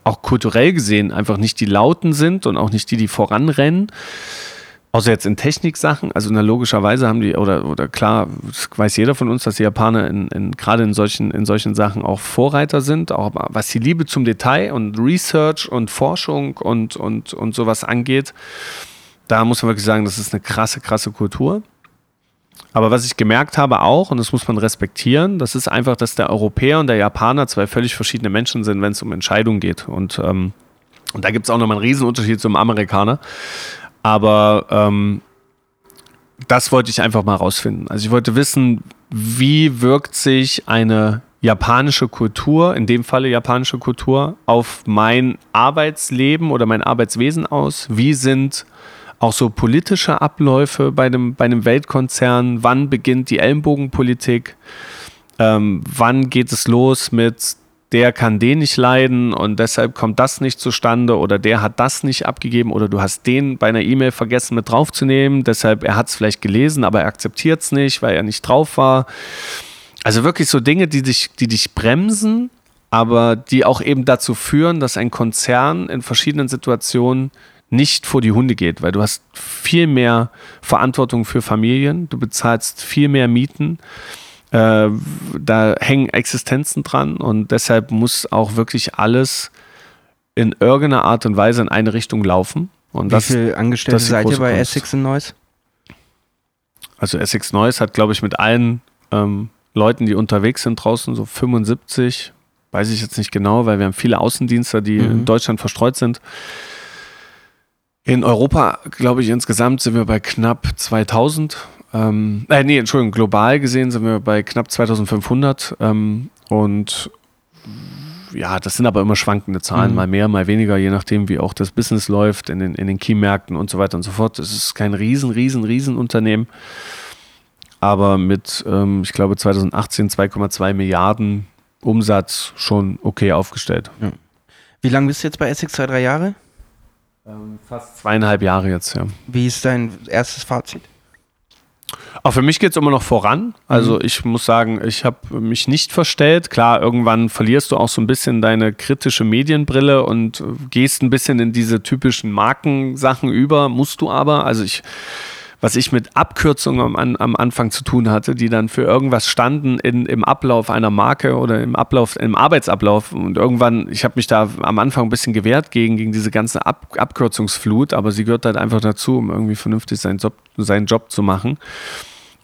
auch kulturell gesehen einfach nicht die Lauten sind und auch nicht die, die voranrennen. Außer jetzt in Techniksachen, also na, logischerweise haben die, oder, oder klar, weiß jeder von uns, dass die Japaner in, in, gerade in solchen, in solchen Sachen auch Vorreiter sind, auch was die Liebe zum Detail und Research und Forschung und, und, und sowas angeht. Da muss man wirklich sagen, das ist eine krasse, krasse Kultur. Aber was ich gemerkt habe auch, und das muss man respektieren, das ist einfach, dass der Europäer und der Japaner zwei völlig verschiedene Menschen sind, wenn es um Entscheidungen geht. Und, ähm, und da gibt es auch nochmal einen Riesenunterschied zum Amerikaner. Aber ähm, das wollte ich einfach mal rausfinden. Also ich wollte wissen, wie wirkt sich eine japanische Kultur, in dem Falle japanische Kultur, auf mein Arbeitsleben oder mein Arbeitswesen aus? Wie sind auch so politische Abläufe bei einem, bei einem Weltkonzern. Wann beginnt die Ellenbogenpolitik? Ähm, wann geht es los mit der kann den nicht leiden und deshalb kommt das nicht zustande oder der hat das nicht abgegeben oder du hast den bei einer E-Mail vergessen mit draufzunehmen, deshalb er hat es vielleicht gelesen, aber er akzeptiert es nicht, weil er nicht drauf war. Also wirklich so Dinge, die dich, die dich bremsen, aber die auch eben dazu führen, dass ein Konzern in verschiedenen Situationen nicht vor die Hunde geht, weil du hast viel mehr Verantwortung für Familien, du bezahlst viel mehr Mieten, äh, da hängen Existenzen dran und deshalb muss auch wirklich alles in irgendeiner Art und Weise in eine Richtung laufen. Und Wie das, viele Angestellte seid ihr bei Kunst. Essex Noise? Also Essex Noise hat, glaube ich, mit allen ähm, Leuten, die unterwegs sind draußen, so 75, weiß ich jetzt nicht genau, weil wir haben viele Außendienste, die mhm. in Deutschland verstreut sind. In Europa, glaube ich, insgesamt sind wir bei knapp 2000. Ähm, äh, nee, Entschuldigung, global gesehen sind wir bei knapp 2500. Ähm, und ja, das sind aber immer schwankende Zahlen, mhm. mal mehr, mal weniger, je nachdem, wie auch das Business läuft in den, in den Key-Märkten und so weiter und so fort. Es ist kein riesen, riesen, riesen Unternehmen. Aber mit, ähm, ich glaube, 2018 2,2 Milliarden Umsatz schon okay aufgestellt. Ja. Wie lange bist du jetzt bei Essex? Zwei, drei Jahre? Ähm, fast zweieinhalb Jahre jetzt, ja. Wie ist dein erstes Fazit? Auch für mich geht es immer noch voran. Also mhm. ich muss sagen, ich habe mich nicht verstellt. Klar, irgendwann verlierst du auch so ein bisschen deine kritische Medienbrille und gehst ein bisschen in diese typischen Markensachen über, musst du aber. Also ich was ich mit Abkürzungen am, am Anfang zu tun hatte, die dann für irgendwas standen in, im Ablauf einer Marke oder im Ablauf, im Arbeitsablauf. Und irgendwann, ich habe mich da am Anfang ein bisschen gewehrt gegen, gegen diese ganze Ab Abkürzungsflut, aber sie gehört halt einfach dazu, um irgendwie vernünftig seinen Job, seinen Job zu machen.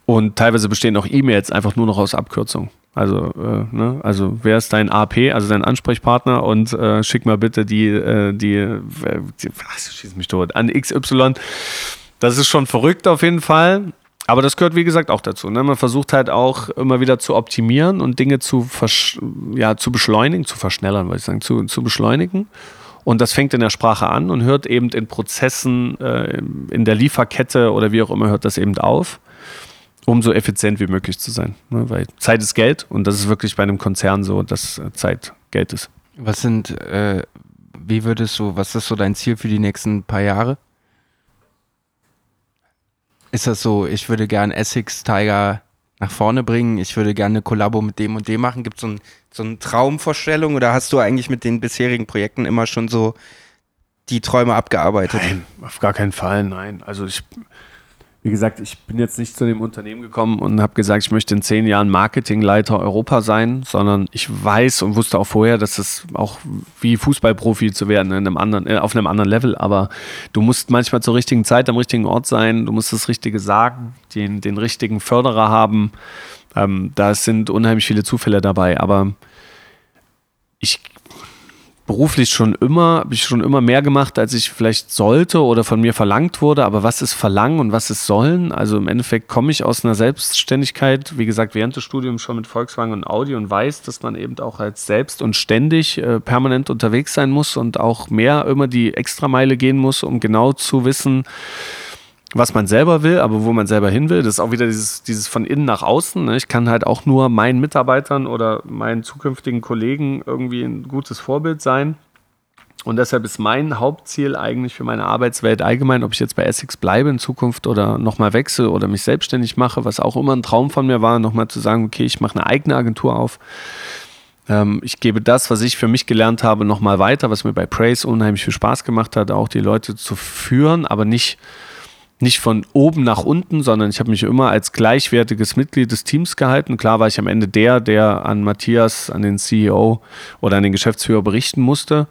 Und teilweise bestehen auch E-Mails einfach nur noch aus Abkürzungen. Also, äh, ne? also wer ist dein AP, also dein Ansprechpartner und äh, schick mal bitte die, äh, die, äh, die was, schieß mich tot, an XY das ist schon verrückt auf jeden Fall. Aber das gehört, wie gesagt, auch dazu. Ne? Man versucht halt auch immer wieder zu optimieren und Dinge zu, ja, zu beschleunigen, zu verschnellern, würde ich sagen, zu, zu beschleunigen. Und das fängt in der Sprache an und hört eben in Prozessen, äh, in der Lieferkette oder wie auch immer, hört das eben auf, um so effizient wie möglich zu sein. Ne? Weil Zeit ist Geld und das ist wirklich bei einem Konzern so, dass Zeit Geld ist. Was sind, äh, wie würdest du, was ist so dein Ziel für die nächsten paar Jahre? Ist das so, ich würde gern Essex Tiger nach vorne bringen, ich würde gerne eine Kollabo mit dem und dem machen? Gibt es so, ein, so eine Traumvorstellung oder hast du eigentlich mit den bisherigen Projekten immer schon so die Träume abgearbeitet? Nein, auf gar keinen Fall, nein. Also ich, wie gesagt, ich bin jetzt nicht zu dem Unternehmen gekommen und habe gesagt, ich möchte in zehn Jahren Marketingleiter Europa sein, sondern ich weiß und wusste auch vorher, dass es auch wie Fußballprofi zu werden in einem anderen, äh, auf einem anderen Level. Aber du musst manchmal zur richtigen Zeit am richtigen Ort sein, du musst das Richtige sagen, den, den richtigen Förderer haben. Ähm, da sind unheimlich viele Zufälle dabei. Aber ich beruflich schon immer, habe ich schon immer mehr gemacht, als ich vielleicht sollte oder von mir verlangt wurde. Aber was ist Verlangen und was ist Sollen? Also im Endeffekt komme ich aus einer Selbstständigkeit, wie gesagt, während des Studiums schon mit Volkswagen und Audi und weiß, dass man eben auch als selbst und ständig äh, permanent unterwegs sein muss und auch mehr immer die Extrameile gehen muss, um genau zu wissen, was man selber will, aber wo man selber hin will. Das ist auch wieder dieses, dieses von innen nach außen. Ne? Ich kann halt auch nur meinen Mitarbeitern oder meinen zukünftigen Kollegen irgendwie ein gutes Vorbild sein. Und deshalb ist mein Hauptziel eigentlich für meine Arbeitswelt allgemein, ob ich jetzt bei Essex bleibe in Zukunft oder nochmal wechsle oder mich selbstständig mache, was auch immer ein Traum von mir war, nochmal zu sagen, okay, ich mache eine eigene Agentur auf. Ähm, ich gebe das, was ich für mich gelernt habe, nochmal weiter, was mir bei Praise unheimlich viel Spaß gemacht hat, auch die Leute zu führen, aber nicht nicht von oben nach unten, sondern ich habe mich immer als gleichwertiges Mitglied des Teams gehalten. Klar war ich am Ende der, der an Matthias, an den CEO oder an den Geschäftsführer berichten musste.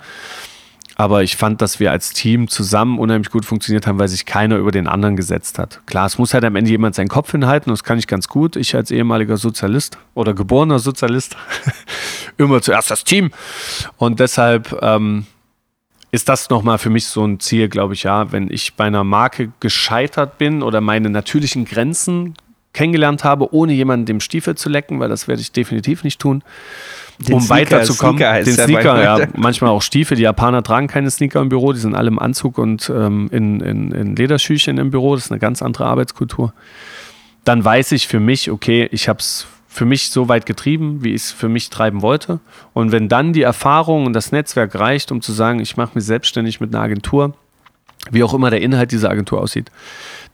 Aber ich fand, dass wir als Team zusammen unheimlich gut funktioniert haben, weil sich keiner über den anderen gesetzt hat. Klar, es muss halt am Ende jemand seinen Kopf hinhalten, das kann ich ganz gut. Ich als ehemaliger Sozialist oder geborener Sozialist, immer zuerst das Team. Und deshalb ähm, ist das nochmal für mich so ein Ziel, glaube ich, ja. Wenn ich bei einer Marke gescheitert bin oder meine natürlichen Grenzen kennengelernt habe, ohne jemanden dem Stiefel zu lecken, weil das werde ich definitiv nicht tun. Den um Sneaker, weiterzukommen. Sneaker den Sneaker, ja, manchmal auch Stiefel. Die Japaner tragen keine Sneaker im Büro, die sind alle im Anzug und ähm, in, in, in Lederschüchen im Büro. Das ist eine ganz andere Arbeitskultur. Dann weiß ich für mich, okay, ich habe es für mich so weit getrieben, wie ich es für mich treiben wollte. Und wenn dann die Erfahrung und das Netzwerk reicht, um zu sagen, ich mache mich selbstständig mit einer Agentur, wie auch immer der Inhalt dieser Agentur aussieht,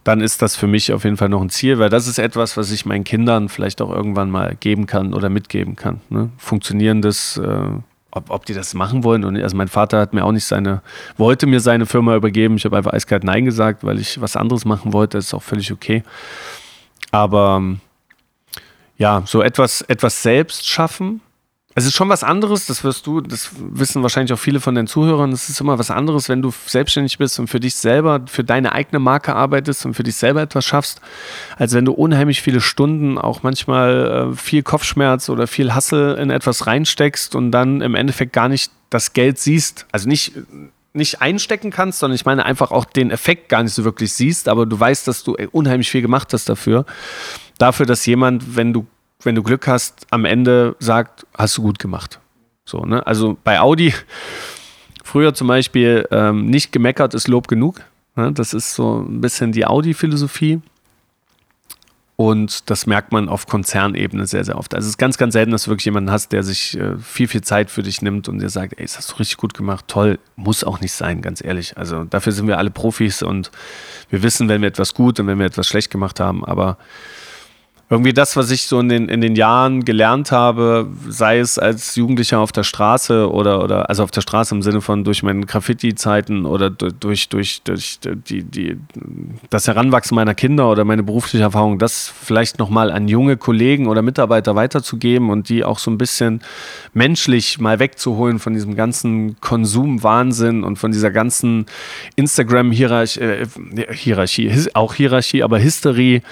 dann ist das für mich auf jeden Fall noch ein Ziel, weil das ist etwas, was ich meinen Kindern vielleicht auch irgendwann mal geben kann oder mitgeben kann. Ne? Funktionierendes, äh, ob, ob die das machen wollen. Und also mein Vater hat mir auch nicht seine, wollte mir seine Firma übergeben. Ich habe einfach eiskalt Nein gesagt, weil ich was anderes machen wollte. Das ist auch völlig okay. Aber ja, so etwas, etwas selbst schaffen. Es ist schon was anderes, das wirst du, das wissen wahrscheinlich auch viele von den Zuhörern, es ist immer was anderes, wenn du selbstständig bist und für dich selber, für deine eigene Marke arbeitest und für dich selber etwas schaffst, als wenn du unheimlich viele Stunden, auch manchmal äh, viel Kopfschmerz oder viel Hassel in etwas reinsteckst und dann im Endeffekt gar nicht das Geld siehst. Also nicht, nicht einstecken kannst, sondern ich meine einfach auch den Effekt gar nicht so wirklich siehst, aber du weißt, dass du unheimlich viel gemacht hast dafür dafür, dass jemand, wenn du, wenn du Glück hast, am Ende sagt, hast du gut gemacht. So, ne? Also bei Audi, früher zum Beispiel, ähm, nicht gemeckert ist Lob genug. Ne? Das ist so ein bisschen die Audi-Philosophie. Und das merkt man auf Konzernebene sehr, sehr oft. Also es ist ganz, ganz selten, dass du wirklich jemanden hast, der sich äh, viel, viel Zeit für dich nimmt und dir sagt, ey, das hast du richtig gut gemacht, toll, muss auch nicht sein, ganz ehrlich. Also dafür sind wir alle Profis und wir wissen, wenn wir etwas gut und wenn wir etwas schlecht gemacht haben. Aber irgendwie das, was ich so in den, in den Jahren gelernt habe, sei es als Jugendlicher auf der Straße oder, oder also auf der Straße im Sinne von durch meine Graffiti-Zeiten oder durch, durch, durch die, die, das Heranwachsen meiner Kinder oder meine berufliche Erfahrung, das vielleicht nochmal an junge Kollegen oder Mitarbeiter weiterzugeben und die auch so ein bisschen menschlich mal wegzuholen von diesem ganzen Konsumwahnsinn und von dieser ganzen Instagram-Hierarchie, äh, Hierarchie, auch Hierarchie, aber Hysterie.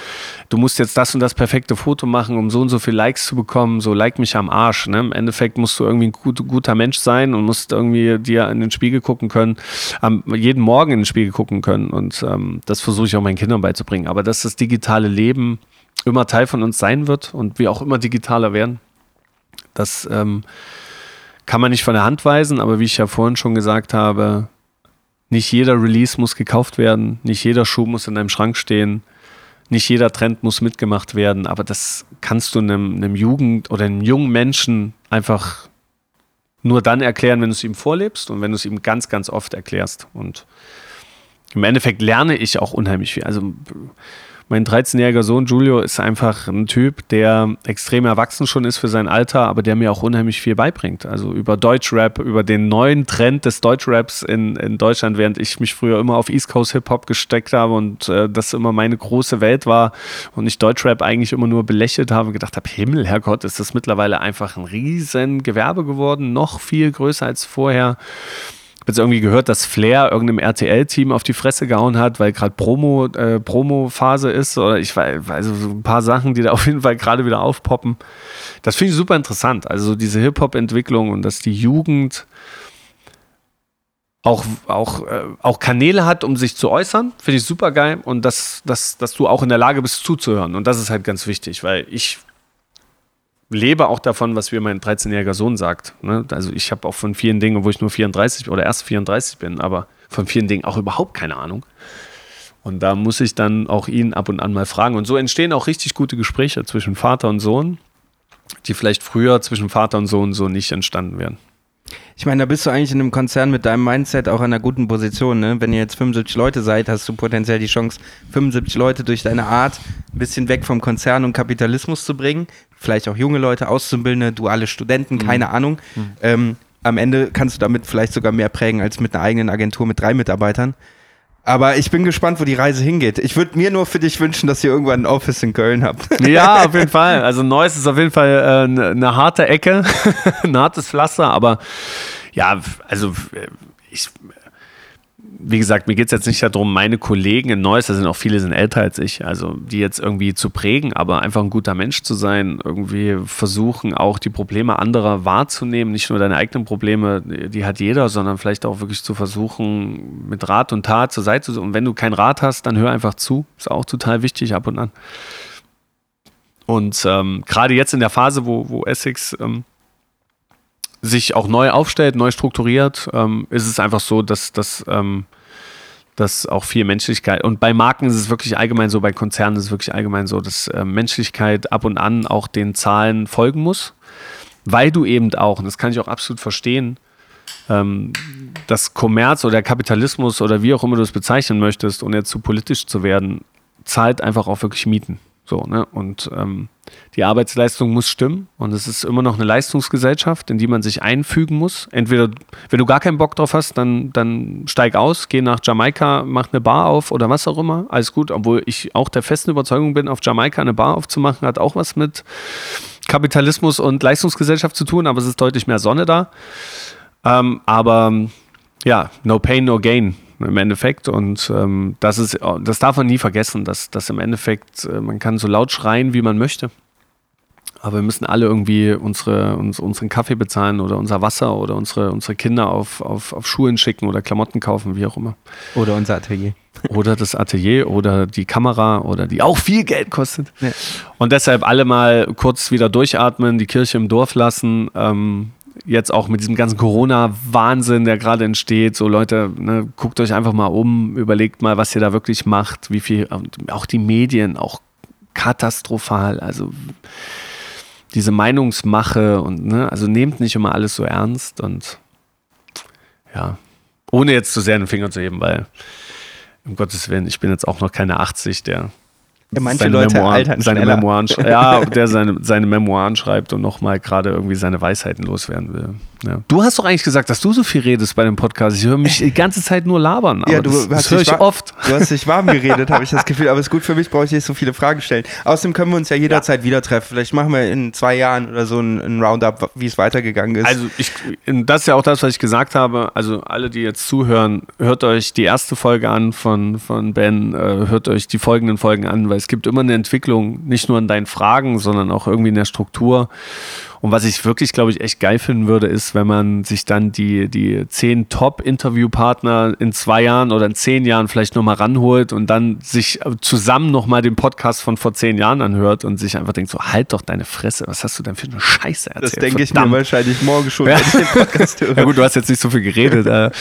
Du musst jetzt das und das perfekt perfekte Foto machen, um so und so viele Likes zu bekommen, so like mich am Arsch. Ne? Im Endeffekt musst du irgendwie ein gut, guter Mensch sein und musst irgendwie dir in den Spiegel gucken können, ähm, jeden Morgen in den Spiegel gucken können. Und ähm, das versuche ich auch meinen Kindern beizubringen. Aber dass das digitale Leben immer Teil von uns sein wird und wir auch immer digitaler werden, das ähm, kann man nicht von der Hand weisen. Aber wie ich ja vorhin schon gesagt habe, nicht jeder Release muss gekauft werden, nicht jeder Schuh muss in deinem Schrank stehen nicht jeder Trend muss mitgemacht werden, aber das kannst du einem, einem Jugend- oder einem jungen Menschen einfach nur dann erklären, wenn du es ihm vorlebst und wenn du es ihm ganz, ganz oft erklärst. Und im Endeffekt lerne ich auch unheimlich viel. Also Mein 13-jähriger Sohn Julio ist einfach ein Typ, der extrem erwachsen schon ist für sein Alter, aber der mir auch unheimlich viel beibringt. Also über Deutschrap, über den neuen Trend des Deutschraps in, in Deutschland, während ich mich früher immer auf East Coast Hip-Hop gesteckt habe und äh, das immer meine große Welt war und ich Deutschrap eigentlich immer nur belächelt habe und gedacht habe, Himmel, Herrgott, ist das mittlerweile einfach ein riesen Gewerbe geworden, noch viel größer als vorher jetzt irgendwie gehört, dass Flair irgendeinem RTL-Team auf die Fresse gehauen hat, weil gerade Promo, äh, Promo-Phase ist oder ich weiß, also so ein paar Sachen, die da auf jeden Fall gerade wieder aufpoppen. Das finde ich super interessant. Also diese Hip-Hop-Entwicklung und dass die Jugend auch, auch, äh, auch Kanäle hat, um sich zu äußern, finde ich super geil und dass, dass, dass du auch in der Lage bist zuzuhören. Und das ist halt ganz wichtig, weil ich lebe auch davon, was mir mein 13-jähriger Sohn sagt. Ne? Also ich habe auch von vielen Dingen, wo ich nur 34 oder erst 34 bin, aber von vielen Dingen auch überhaupt keine Ahnung. Und da muss ich dann auch ihn ab und an mal fragen. Und so entstehen auch richtig gute Gespräche zwischen Vater und Sohn, die vielleicht früher zwischen Vater und Sohn so nicht entstanden wären. Ich meine, da bist du eigentlich in einem Konzern mit deinem Mindset auch an einer guten Position. Ne? Wenn ihr jetzt 75 Leute seid, hast du potenziell die Chance, 75 Leute durch deine Art ein bisschen weg vom Konzern und Kapitalismus zu bringen. Vielleicht auch junge Leute, Auszubildende, duale Studenten, mhm. keine Ahnung. Mhm. Ähm, am Ende kannst du damit vielleicht sogar mehr prägen als mit einer eigenen Agentur mit drei Mitarbeitern. Aber ich bin gespannt, wo die Reise hingeht. Ich würde mir nur für dich wünschen, dass ihr irgendwann ein Office in Köln habt. Ja, auf jeden Fall. Also Neuss ist auf jeden Fall äh, eine ne harte Ecke, ein hartes Pflaster, aber ja, also äh, ich wie gesagt, mir geht es jetzt nicht darum, meine Kollegen in Neuss, da sind auch viele, sind älter als ich, also die jetzt irgendwie zu prägen, aber einfach ein guter Mensch zu sein, irgendwie versuchen auch die Probleme anderer wahrzunehmen, nicht nur deine eigenen Probleme, die hat jeder, sondern vielleicht auch wirklich zu versuchen, mit Rat und Tat zur Seite zu. Und wenn du keinen Rat hast, dann hör einfach zu. Ist auch total wichtig ab und an. Und ähm, gerade jetzt in der Phase, wo, wo Essex ähm, sich auch neu aufstellt, neu strukturiert, ähm, ist es einfach so, dass, dass, ähm, dass auch viel Menschlichkeit und bei Marken ist es wirklich allgemein so, bei Konzernen ist es wirklich allgemein so, dass äh, Menschlichkeit ab und an auch den Zahlen folgen muss, weil du eben auch, und das kann ich auch absolut verstehen, ähm, das Kommerz oder der Kapitalismus oder wie auch immer du es bezeichnen möchtest, ohne jetzt zu politisch zu werden, zahlt einfach auch wirklich Mieten. So, ne? Und ähm, die Arbeitsleistung muss stimmen und es ist immer noch eine Leistungsgesellschaft, in die man sich einfügen muss. Entweder, wenn du gar keinen Bock drauf hast, dann, dann steig aus, geh nach Jamaika, mach eine Bar auf oder was auch immer. Alles gut, obwohl ich auch der festen Überzeugung bin, auf Jamaika eine Bar aufzumachen, hat auch was mit Kapitalismus und Leistungsgesellschaft zu tun, aber es ist deutlich mehr Sonne da. Ähm, aber ja, no pain, no gain im Endeffekt. Und ähm, das ist, das darf man nie vergessen, dass, dass im Endeffekt, äh, man kann so laut schreien, wie man möchte. Aber wir müssen alle irgendwie unsere, uns, unseren Kaffee bezahlen oder unser Wasser oder unsere, unsere Kinder auf, auf, auf Schulen schicken oder Klamotten kaufen, wie auch immer. Oder unser Atelier. Oder das Atelier oder die Kamera oder die auch viel Geld kostet. Ja. Und deshalb alle mal kurz wieder durchatmen, die Kirche im Dorf lassen. Ähm, jetzt auch mit diesem ganzen Corona-Wahnsinn, der gerade entsteht, so Leute, ne, guckt euch einfach mal um, überlegt mal, was ihr da wirklich macht, wie viel, auch die Medien, auch katastrophal, also diese Meinungsmache und, ne, also nehmt nicht immer alles so ernst und ja, ohne jetzt zu sehr den Finger zu heben, weil um Gottes Willen, ich bin jetzt auch noch keine 80, der ja, manche seine Leute Memoiren, altern seine Memoiren, ja, der seine, seine Memoiren schreibt und nochmal gerade irgendwie seine Weisheiten loswerden will. Ja. Du hast doch eigentlich gesagt, dass du so viel redest bei dem Podcast. Ich höre mich die ganze Zeit nur labern. ja, du das, das höre ich oft. Du hast dich warm geredet, habe ich das Gefühl. Aber es ist gut für mich, brauche ich nicht so viele Fragen stellen. Außerdem können wir uns ja jederzeit ja. wieder treffen. Vielleicht machen wir in zwei Jahren oder so ein, ein Roundup, wie es weitergegangen ist. Also ich, das ist ja auch das, was ich gesagt habe. Also alle, die jetzt zuhören, hört euch die erste Folge an von, von Ben, äh, hört euch die folgenden Folgen an, weil es gibt immer eine Entwicklung, nicht nur in deinen Fragen, sondern auch irgendwie in der Struktur. Und was ich wirklich, glaube ich, echt geil finden würde, ist, wenn man sich dann die, die zehn Top-Interviewpartner in zwei Jahren oder in zehn Jahren vielleicht nochmal ranholt und dann sich zusammen nochmal den Podcast von vor zehn Jahren anhört und sich einfach denkt, so halt doch deine Fresse, was hast du denn für eine Scheiße erzählt? Das denke ich mir wahrscheinlich morgen schon, wenn ich den Podcast höre. Ja gut, du hast jetzt nicht so viel geredet, äh,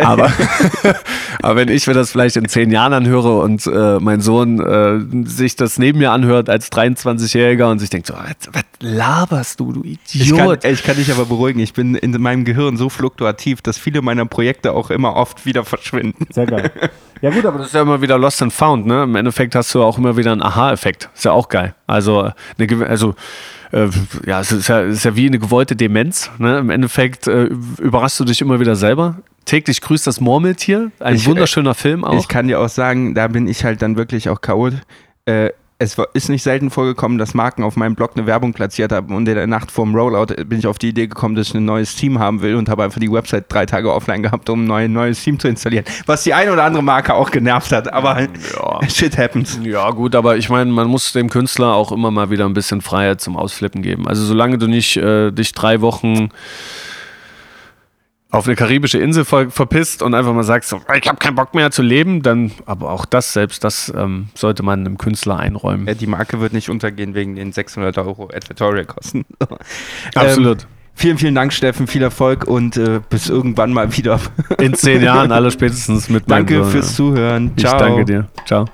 aber, aber wenn ich mir das vielleicht in zehn Jahren anhöre und äh, mein Sohn äh, sich das neben mir anhört als 23-Jähriger und sich denkt so, was, was laberst du, du Idiot. Ich kann, ich kann dich aber beruhigen, ich bin in meinem Gehirn so fluktuativ, dass viele meiner Projekte auch immer oft wieder verschwinden. Sehr geil. Ja gut, aber das ist ja immer wieder Lost and Found, ne? Im Endeffekt hast du auch immer wieder einen Aha-Effekt. Ist ja auch geil. Also, eine, also äh, ja, es ist ja, es ist ja wie eine gewollte Demenz. Ne? Im Endeffekt äh, überraschst du dich immer wieder selber. Täglich grüßt das Murmeltier. Ein ich, wunderschöner Film auch. Ich kann dir auch sagen, da bin ich halt dann wirklich auch Chaot. Äh, es ist nicht selten vorgekommen, dass Marken auf meinem Blog eine Werbung platziert haben und in der Nacht vorm Rollout bin ich auf die Idee gekommen, dass ich ein neues Team haben will und habe einfach die Website drei Tage offline gehabt, um ein neues Team zu installieren. Was die eine oder andere Marke auch genervt hat, aber ja. shit happens. Ja, gut, aber ich meine, man muss dem Künstler auch immer mal wieder ein bisschen Freiheit zum Ausflippen geben. Also solange du nicht äh, dich drei Wochen auf eine karibische Insel ver verpisst und einfach mal sagst, so, ich habe keinen Bock mehr zu leben, dann, aber auch das, selbst das ähm, sollte man einem Künstler einräumen. Ja, die Marke wird nicht untergehen wegen den 600 Euro Editorial-Kosten. Absolut. Ähm, vielen, vielen Dank, Steffen, viel Erfolg und äh, bis irgendwann mal wieder. In zehn Jahren, alle spätestens mit Danke fürs Zuhören. Ciao. Ich danke dir. Ciao.